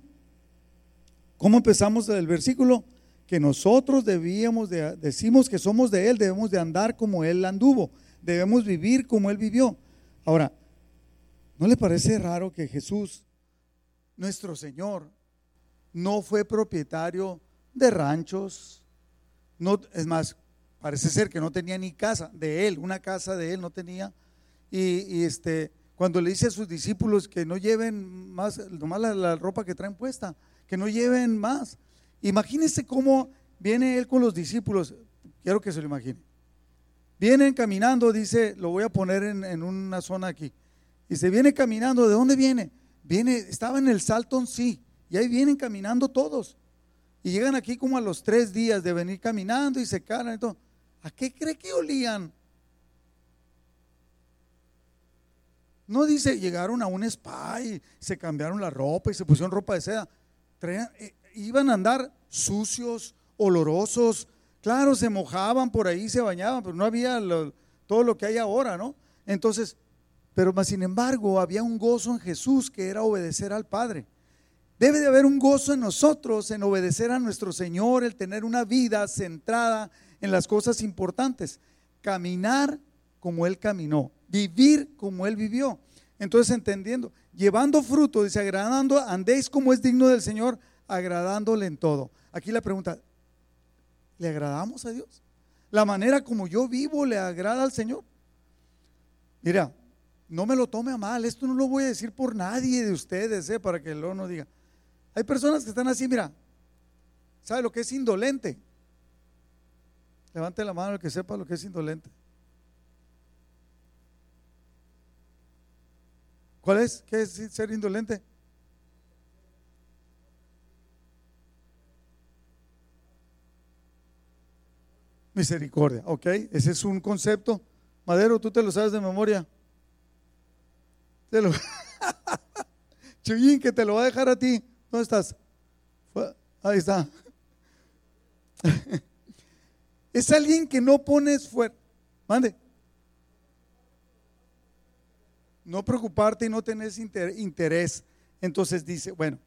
¿Cómo empezamos el versículo? Que nosotros debíamos de, decimos que somos de Él, debemos de andar como Él anduvo, debemos vivir como Él vivió. Ahora, ¿no le parece raro que Jesús, nuestro Señor, no fue propietario de ranchos? No, es más, parece ser que no tenía ni casa de Él, una casa de Él no tenía. Y, este, cuando le dice a sus discípulos que no lleven más, nomás la ropa que traen puesta, que no lleven más. Imagínense cómo viene él con los discípulos, quiero que se lo imagine. Vienen caminando, dice, lo voy a poner en, una zona aquí. Y se viene caminando, ¿de dónde viene? Viene, estaba en el Salton, sí, y ahí vienen caminando todos. Y llegan aquí como a los tres días de venir caminando y se calan y todo. ¿A qué cree que olían? No dice, llegaron a un spa y se cambiaron la ropa y se pusieron ropa de seda. Eh, iban a andar sucios, olorosos. Claro, se mojaban por ahí, se bañaban, pero no había todo lo que hay ahora, ¿no? Entonces, pero más sin embargo, había un gozo en Jesús que era obedecer al Padre. Debe de haber un gozo en nosotros en obedecer a nuestro Señor, el tener una vida centrada en las cosas importantes, caminar como Él caminó, vivir como Él vivió. Entonces, entendiendo, llevando fruto, dice, agradando, andéis como es digno del Señor, agradándole en todo. Aquí la pregunta, ¿le agradamos a Dios? ¿La manera como yo vivo le agrada al Señor? Mira, no me lo tome a mal, esto no lo voy a decir por nadie de ustedes, ¿eh? para que luego no diga. Hay personas que están así, mira, ¿sabe lo que es indolente? Levante la mano el que sepa lo que es indolente. ¿Cuál es? ¿Qué es ser indolente? Misericordia, ok, ese es un concepto. Madero, tú te lo sabes de memoria. Te lo... Chuyín, que te lo va a dejar a ti. ¿Dónde estás? Ahí está. es alguien que no pones fuera. Mande. No preocuparte y no tener interés. Entonces dice, bueno,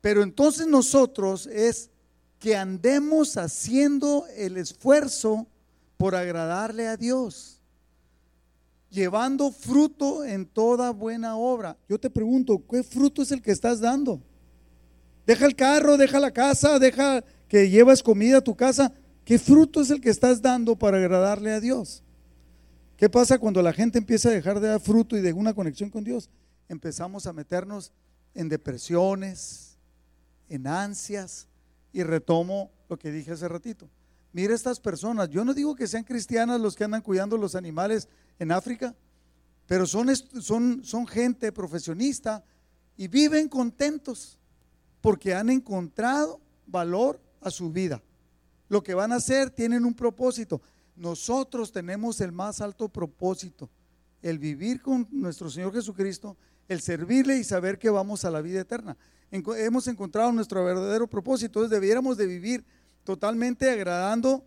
pero entonces nosotros es que andemos haciendo el esfuerzo por agradarle a Dios, llevando fruto en toda buena obra. Yo te pregunto, ¿qué fruto es el que estás dando? Deja el carro, deja la casa, deja que llevas comida a tu casa. ¿Qué fruto es el que estás dando para agradarle a Dios? ¿Qué pasa cuando la gente empieza a dejar de dar fruto y de una conexión con Dios? Empezamos a meternos en depresiones, en ansias, y retomo lo que dije hace ratito. Mira estas personas, yo no digo que sean cristianas los que andan cuidando los animales en África, pero son, son, son gente profesionista y viven contentos porque han encontrado valor a su vida. Lo que van a hacer tienen un propósito. Nosotros tenemos el más alto propósito, el vivir con nuestro Señor Jesucristo, el servirle y saber que vamos a la vida eterna. hemos encontrado nuestro verdadero propósito, entonces debiéramos de vivir totalmente agradando,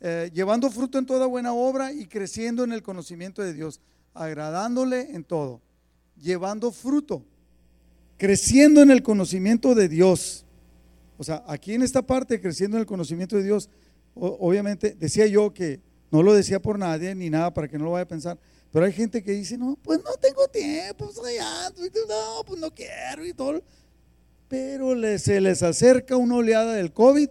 eh, llevando fruto en toda buena obra y creciendo en el conocimiento de Dios, agradándole en todo, llevando fruto, creciendo en el conocimiento de Dios. O sea, aquí en esta parte, creciendo en el conocimiento de Dios, obviamente decía yo que no lo decía por nadie ni nada para que no lo vaya a pensar, pero hay gente que dice, no, pues no tengo tiempo, no, pues no quiero y todo. Pero se les acerca una oleada del COVID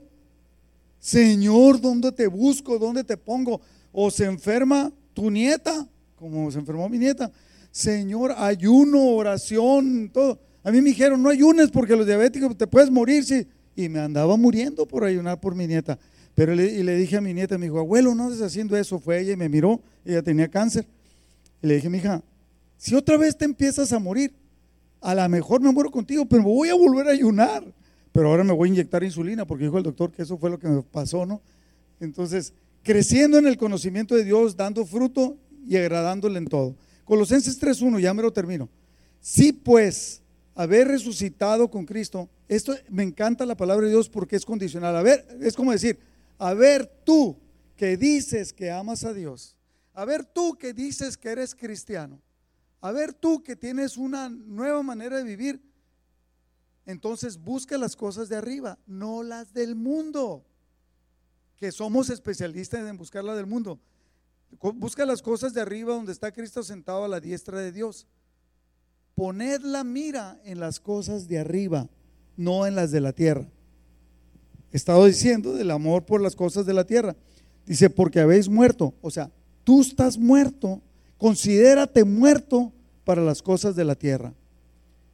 Señor, ¿dónde te busco? ¿Dónde te pongo? O se enferma tu nieta, como se enfermó mi nieta. Señor, ayuno, oración, todo. A mí me dijeron, no ayunes porque los diabéticos te puedes morir. Sí. Y me andaba muriendo por ayunar por mi nieta. Pero le, y le dije a mi nieta, me dijo, abuelo, no estás haciendo eso. Fue ella y me miró, ella tenía cáncer. Y le dije, mi hija, si otra vez te empiezas a morir, a lo mejor me muero contigo, pero voy a volver a ayunar pero ahora me voy a inyectar insulina porque dijo el doctor que eso fue lo que me pasó, ¿no? Entonces, creciendo en el conocimiento de Dios, dando fruto y agradándole en todo. Colosenses 3.1, ya me lo termino. Sí, pues, haber resucitado con Cristo, esto me encanta la palabra de Dios porque es condicional. A ver, es como decir, a ver tú que dices que amas a Dios, a ver tú que dices que eres cristiano, a ver tú que tienes una nueva manera de vivir, entonces busca las cosas de arriba, no las del mundo, que somos especialistas en buscar las del mundo. Busca las cosas de arriba donde está Cristo sentado a la diestra de Dios. Poned la mira en las cosas de arriba, no en las de la tierra. Estado diciendo del amor por las cosas de la tierra. Dice, porque habéis muerto. O sea, tú estás muerto, considérate muerto para las cosas de la tierra.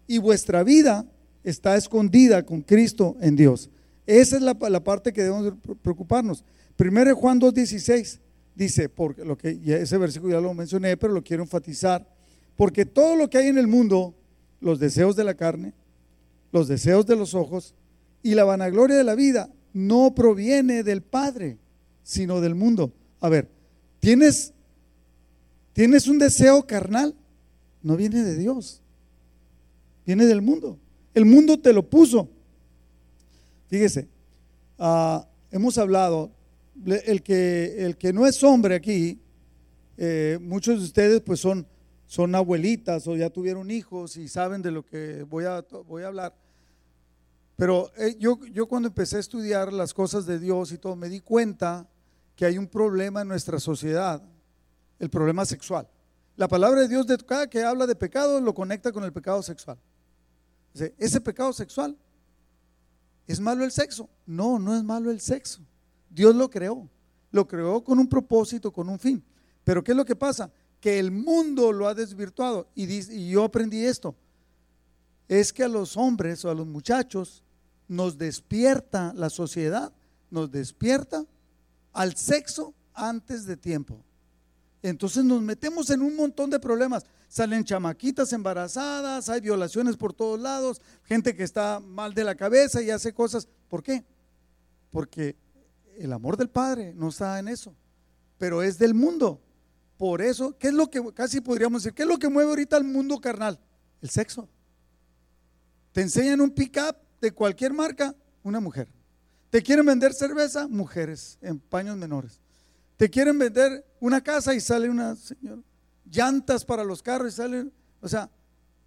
Y vuestra vida está escondida con Cristo en Dios. Esa es la, parte que debemos preocuparnos. Primero Juan 2.16 dice, porque lo que ese versículo ya lo mencioné, pero lo quiero enfatizar, porque todo lo que hay en el mundo, los deseos de la carne, los deseos de los ojos y la vanagloria de la vida, no proviene del Padre, sino del mundo. A ver, ¿tienes, tienes un deseo carnal? No viene de Dios, viene del mundo. El mundo te lo puso. Fíjese, ah, hemos hablado, el que, el que no es hombre aquí, eh, muchos de ustedes pues son, son abuelitas o ya tuvieron hijos y saben de lo que voy a, voy a hablar. Pero eh, yo, yo cuando empecé a estudiar las cosas de Dios y todo, me di cuenta que hay un problema en nuestra sociedad, el problema sexual. La palabra de Dios, de cada que habla de pecado, lo conecta con el pecado sexual. Ese pecado sexual, ¿es malo el sexo? No, no es malo el sexo. Dios lo creó. Lo creó con un propósito, con un fin. Pero ¿qué es lo que pasa? Que el mundo lo ha desvirtuado. Y, y yo aprendí esto. Es que a los hombres o a los muchachos nos despierta la sociedad, nos despierta al sexo antes de tiempo. Entonces nos metemos en un montón de problemas. Salen chamaquitas embarazadas, hay violaciones por todos lados, gente que está mal de la cabeza y hace cosas. ¿Por qué? Porque el amor del Padre no está en eso, pero es del mundo. Por eso, ¿qué es lo que casi podríamos decir? ¿Qué es lo que mueve ahorita al mundo carnal? El sexo. Te enseñan un pick-up de cualquier marca, una mujer. Te quieren vender cerveza, mujeres en paños menores. Te quieren vender una casa y sale una señora. Llantas para los carros y sale O sea,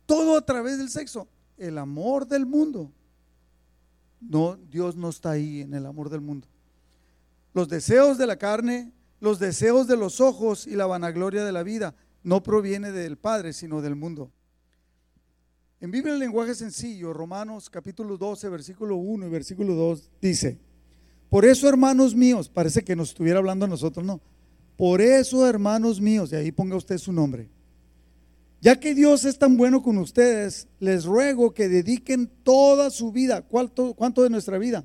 todo a través del sexo. El amor del mundo. No, Dios no está ahí en el amor del mundo. Los deseos de la carne, los deseos de los ojos y la vanagloria de la vida no proviene del Padre, sino del mundo. En Biblia en lenguaje sencillo, Romanos capítulo 12, versículo 1 y versículo 2 dice, por eso hermanos míos, parece que nos estuviera hablando a nosotros, no, por eso hermanos míos, y ahí ponga usted su nombre, ya que Dios es tan bueno con ustedes, les ruego que dediquen toda su vida, ¿cuánto, cuánto de nuestra vida?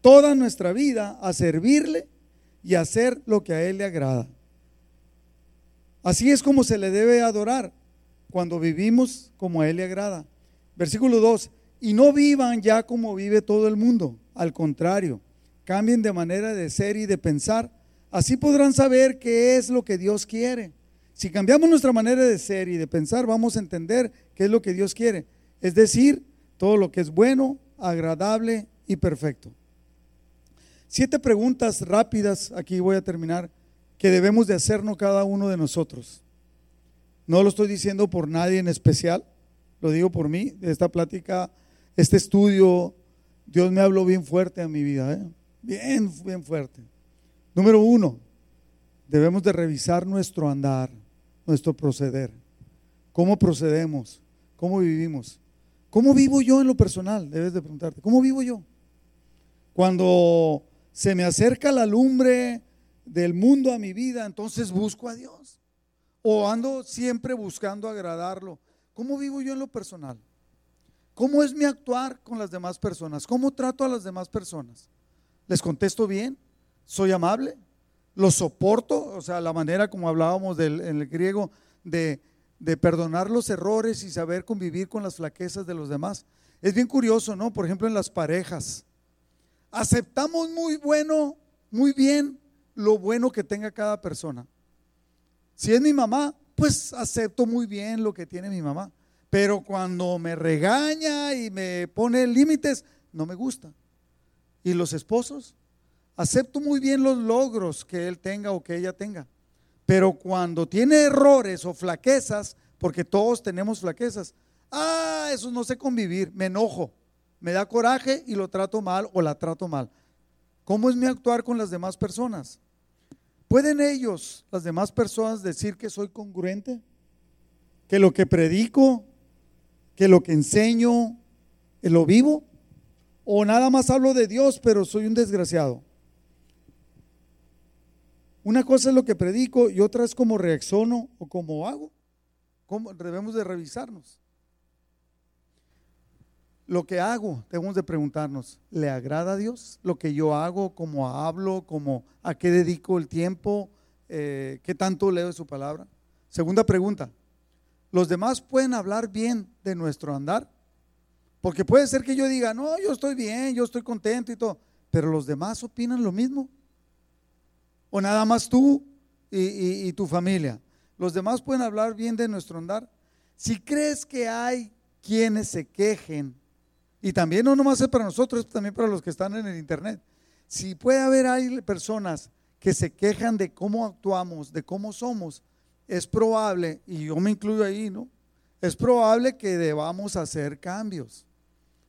Toda nuestra vida a servirle y hacer lo que a Él le agrada. Así es como se le debe adorar cuando vivimos como a Él le agrada. Versículo 2, y no vivan ya como vive todo el mundo, al contrario, cambien de manera de ser y de pensar, así podrán saber qué es lo que Dios quiere. Si cambiamos nuestra manera de ser y de pensar, vamos a entender qué es lo que Dios quiere, es decir, todo lo que es bueno, agradable y perfecto. Siete preguntas rápidas, aquí voy a terminar, que debemos de hacernos cada uno de nosotros. No lo estoy diciendo por nadie en especial, lo digo por mí. Esta plática, este estudio, Dios me habló bien fuerte a mi vida, ¿eh? bien, bien fuerte. Número uno, debemos de revisar nuestro andar, nuestro proceder. ¿Cómo procedemos? ¿Cómo vivimos? ¿Cómo vivo yo en lo personal? Debes de preguntarte, ¿cómo vivo yo? Cuando se me acerca la lumbre del mundo a mi vida, entonces busco a Dios. ¿O ando siempre buscando agradarlo? ¿Cómo vivo yo en lo personal? ¿Cómo es mi actuar con las demás personas? ¿Cómo trato a las demás personas? ¿Les contesto bien? ¿Soy amable? ¿Lo soporto? O sea, la manera como hablábamos del, en el griego de, de perdonar los errores y saber convivir con las flaquezas de los demás. Es bien curioso, ¿no? Por ejemplo, en las parejas. Aceptamos muy bueno, muy bien lo bueno que tenga cada persona. Si es mi mamá, pues acepto muy bien lo que tiene mi mamá. Pero cuando me regaña y me pone límites, no me gusta. ¿Y los esposos? Acepto muy bien los logros que él tenga o que ella tenga. Pero cuando tiene errores o flaquezas, porque todos tenemos flaquezas, ah, eso no sé convivir, me enojo, me da coraje y lo trato mal o la trato mal. ¿Cómo es mi actuar con las demás personas? ¿Pueden ellos, las demás personas, decir que soy congruente? ¿Que lo que predico, que lo que enseño, eh, lo vivo? ¿O nada más hablo de Dios, pero soy un desgraciado? Una cosa es lo que predico y otra es cómo reacciono o cómo hago. ¿Cómo? Debemos de revisarnos lo que hago, debemos de preguntarnos, ¿le agrada a Dios? Lo que yo hago, cómo hablo, cómo, a qué dedico el tiempo, eh, qué tanto leo de su palabra. Segunda pregunta, ¿los demás pueden hablar bien de nuestro andar? Porque puede ser que yo diga, no, yo estoy bien, yo estoy contento y todo, pero los demás opinan lo mismo. O nada más tú y, y tu familia. ¿Los demás pueden hablar bien de nuestro andar? Si crees que hay quienes se quejen y también no nomás es para nosotros, es también para los que están en el internet. Si puede haber hay personas que se quejan de cómo actuamos, de cómo somos, es probable, y yo me incluyo ahí, ¿no? Es probable que debamos hacer cambios.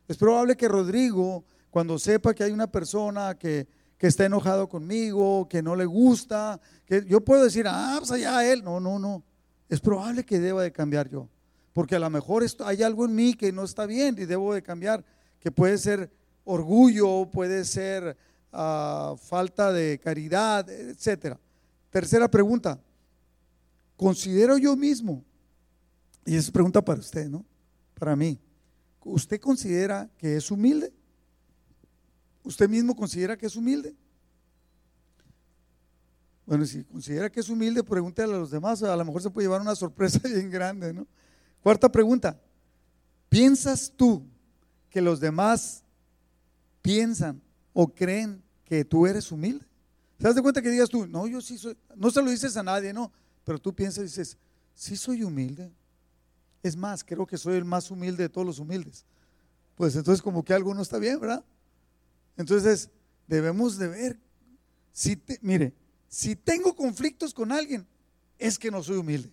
Es probable que Rodrigo, cuando sepa que hay una persona que, que está enojado conmigo, que no le gusta, que yo puedo decir, ah, pues allá él. No, no, no. Es probable que deba de cambiar yo porque a lo mejor hay algo en mí que no está bien y debo de cambiar, que puede ser orgullo, puede ser ah, falta de caridad, etcétera. Tercera pregunta, ¿considero yo mismo? Y es pregunta para usted, ¿no? Para mí. ¿Usted considera que es humilde? ¿Usted mismo considera que es humilde? Bueno, si considera que es humilde, pregúntele a los demás, a lo mejor se puede llevar una sorpresa bien grande, ¿no? Cuarta pregunta. ¿Piensas tú que los demás piensan o creen que tú eres humilde? ¿Te das de cuenta que digas tú, no, yo sí soy, no se lo dices a nadie, no, pero tú piensas y dices, sí soy humilde. Es más, creo que soy el más humilde de todos los humildes. Pues entonces como que algo no está bien, ¿verdad? Entonces debemos de ver, si mire, si tengo conflictos con alguien, es que no soy humilde.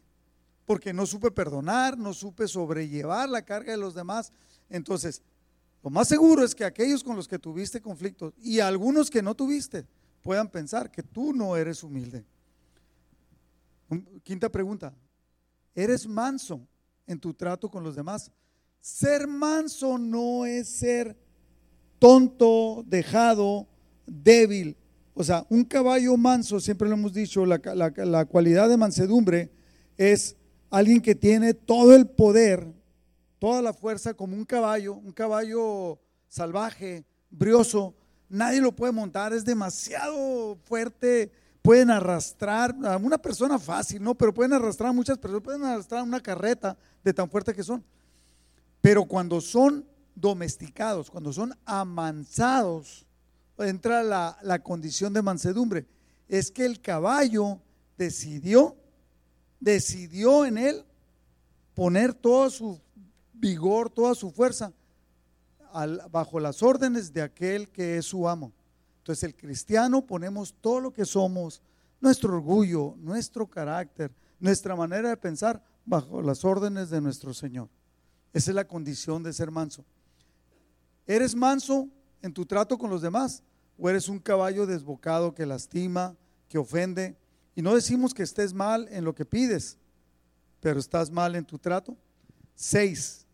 Porque no supe perdonar, no supe sobrellevar la carga de los demás. Entonces, lo más seguro es que aquellos con los que tuviste conflictos y algunos que no tuviste puedan pensar que tú no eres humilde. Quinta pregunta, ¿eres manso en tu trato con los demás? Ser manso no es ser tonto, dejado, débil. O sea, un caballo manso, siempre lo hemos dicho, la, la cualidad de mansedumbre es alguien que tiene todo el poder, toda la fuerza como un caballo, un caballo salvaje, brioso, nadie lo puede montar, es demasiado fuerte, pueden arrastrar a una persona fácil, ¿no? Pero pueden arrastrar a muchas personas, pueden arrastrar una carreta de tan fuerte que son. Pero cuando son domesticados, cuando son amansados, entra la, la condición de mansedumbre. Es que el caballo decidió decidió en él poner todo su vigor, toda su fuerza bajo las órdenes de aquel que es su amo. Entonces el cristiano ponemos todo lo que somos, nuestro orgullo, nuestro carácter, nuestra manera de pensar bajo las órdenes de nuestro Señor. Esa es la condición de ser manso. ¿Eres manso en tu trato con los demás o eres un caballo desbocado que lastima, que ofende? Y no decimos que estés mal en lo que pides, pero estás mal en tu trato. Seis,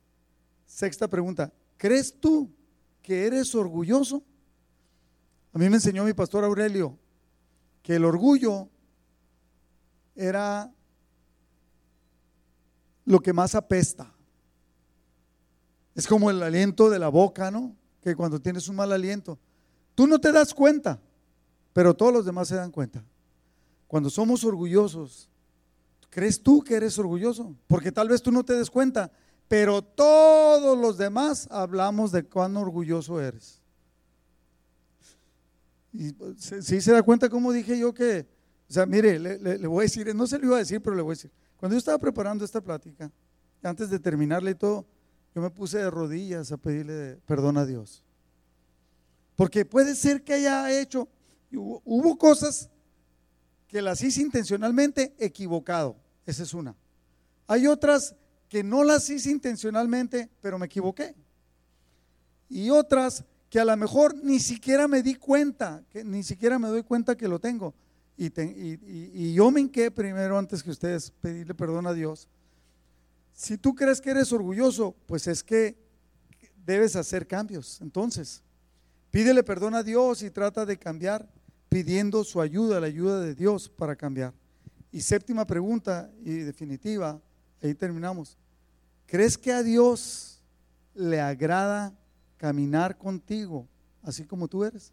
sexta pregunta, ¿crees tú que eres orgulloso? A mí me enseñó mi pastor Aurelio que el orgullo era lo que más apesta. Es como el aliento de la boca, ¿no? Que cuando tienes un mal aliento, tú no te das cuenta, pero todos los demás se dan cuenta. Cuando somos orgullosos, ¿crees tú que eres orgulloso? Porque tal vez tú no te des cuenta, pero todos los demás hablamos de cuán orgulloso eres. Y si se da cuenta cómo dije yo que, o sea, mire, le, voy a decir, no se lo iba a decir, pero le voy a decir, cuando yo estaba preparando esta plática, antes de terminarle y todo, yo me puse de rodillas a pedirle perdón a Dios. Porque puede ser que haya hecho, hubo cosas que las hice intencionalmente equivocado. Esa es una. Hay otras que no las hice intencionalmente, pero me equivoqué. Y otras que a lo mejor ni siquiera me di cuenta, que ni siquiera me doy cuenta que lo tengo. Y, y, yo me hinqué primero antes que ustedes pedirle perdón a Dios. Si tú crees que eres orgulloso, pues es que debes hacer cambios. Entonces, pídele perdón a Dios y trata de cambiar pidiendo su ayuda, la ayuda de Dios para cambiar. Y séptima pregunta y definitiva, ahí terminamos. ¿Crees que a Dios le agrada caminar contigo así como tú eres?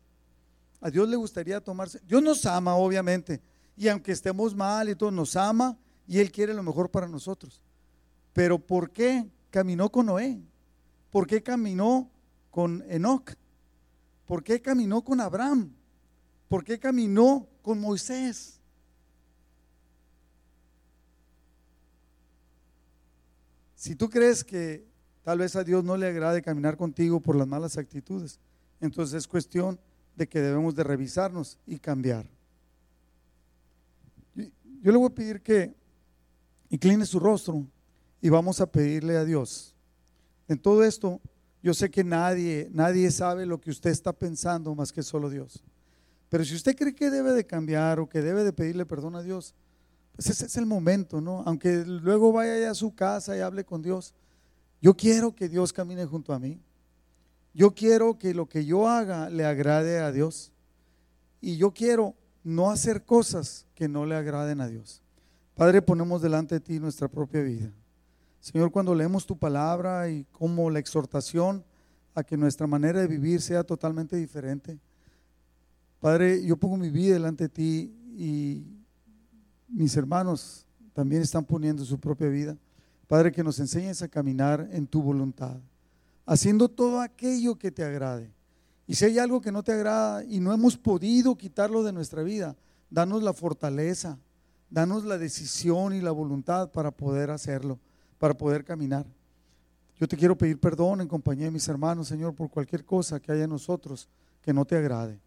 A Dios le gustaría tomarse. Dios nos ama, obviamente. Y aunque estemos mal y todo, nos ama y Él quiere lo mejor para nosotros. Pero ¿por qué caminó con Noé? ¿Por qué caminó con Enoch? ¿Por qué caminó con Abraham? ¿Por qué caminó con Moisés? Si tú crees que tal vez a Dios no le agrade caminar contigo por las malas actitudes, entonces es cuestión de que debemos de revisarnos y cambiar. Yo le voy a pedir que incline su rostro y vamos a pedirle a Dios. En todo esto, yo sé que nadie, nadie sabe lo que usted está pensando más que solo Dios. Pero si usted cree que debe de cambiar o que debe de pedirle perdón a Dios, pues ese es el momento, ¿no? Aunque luego vaya a su casa y hable con Dios, yo quiero que Dios camine junto a mí. Yo quiero que lo que yo haga le agrade a Dios. Y yo quiero no hacer cosas que no le agraden a Dios. Padre, ponemos delante de ti nuestra propia vida. Señor, cuando leemos tu palabra y como la exhortación a que nuestra manera de vivir sea totalmente diferente. Padre, yo pongo mi vida delante de ti y mis hermanos también están poniendo su propia vida. Padre, que nos enseñes a caminar en tu voluntad, haciendo todo aquello que te agrade. Y si hay algo que no te agrada y no hemos podido quitarlo de nuestra vida, danos la fortaleza, danos la decisión y la voluntad para poder hacerlo, para poder caminar. Yo te quiero pedir perdón en compañía de mis hermanos, Señor, por cualquier cosa que haya en nosotros que no te agrade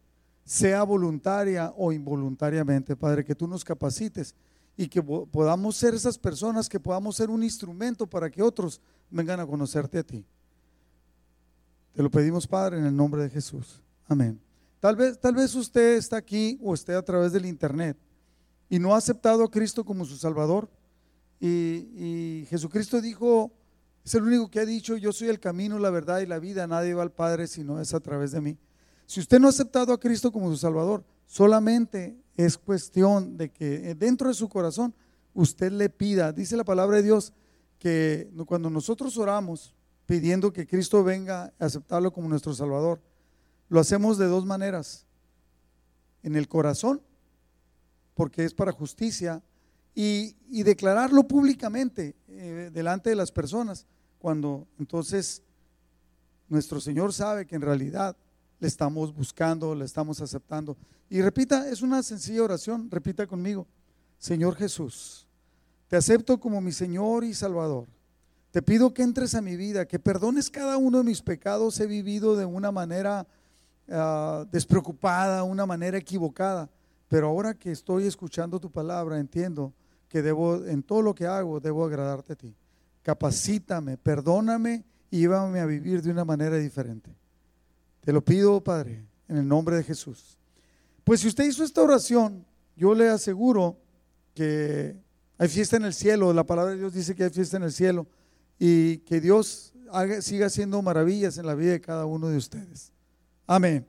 sea voluntaria o involuntariamente, Padre, que tú nos capacites y que podamos ser esas personas, que podamos ser un instrumento para que otros vengan a conocerte a ti. Te lo pedimos, Padre, en el nombre de Jesús. Amén. Tal vez, tal vez usted está aquí o esté a través del Internet y no ha aceptado a Cristo como su Salvador. Y, y, Jesucristo dijo, es el único que ha dicho, yo soy el camino, la verdad y la vida, nadie va al Padre si no es a través de mí. Si usted no ha aceptado a Cristo como su Salvador, solamente es cuestión de que dentro de su corazón usted le pida, dice la palabra de Dios, que cuando nosotros oramos pidiendo que Cristo venga a aceptarlo como nuestro Salvador, lo hacemos de dos maneras. En el corazón, porque es para justicia, y, declararlo públicamente eh, delante de las personas, cuando entonces nuestro Señor sabe que en realidad le estamos buscando, le estamos aceptando. Y repita, es una sencilla oración, repita conmigo, Señor Jesús, te acepto como mi Señor y Salvador. Te pido que entres a mi vida, que perdones cada uno de mis pecados. He vivido de una manera uh, despreocupada, una manera equivocada. Pero ahora que estoy escuchando tu palabra, entiendo que debo, en todo lo que hago, debo agradarte a ti. Capacítame, perdóname y llévame a vivir de una manera diferente. Te lo pido, Padre, en el nombre de Jesús. Pues si usted hizo esta oración, yo le aseguro que hay fiesta en el cielo. La palabra de Dios dice que hay fiesta en el cielo y que Dios siga haciendo maravillas en la vida de cada uno de ustedes. Amén.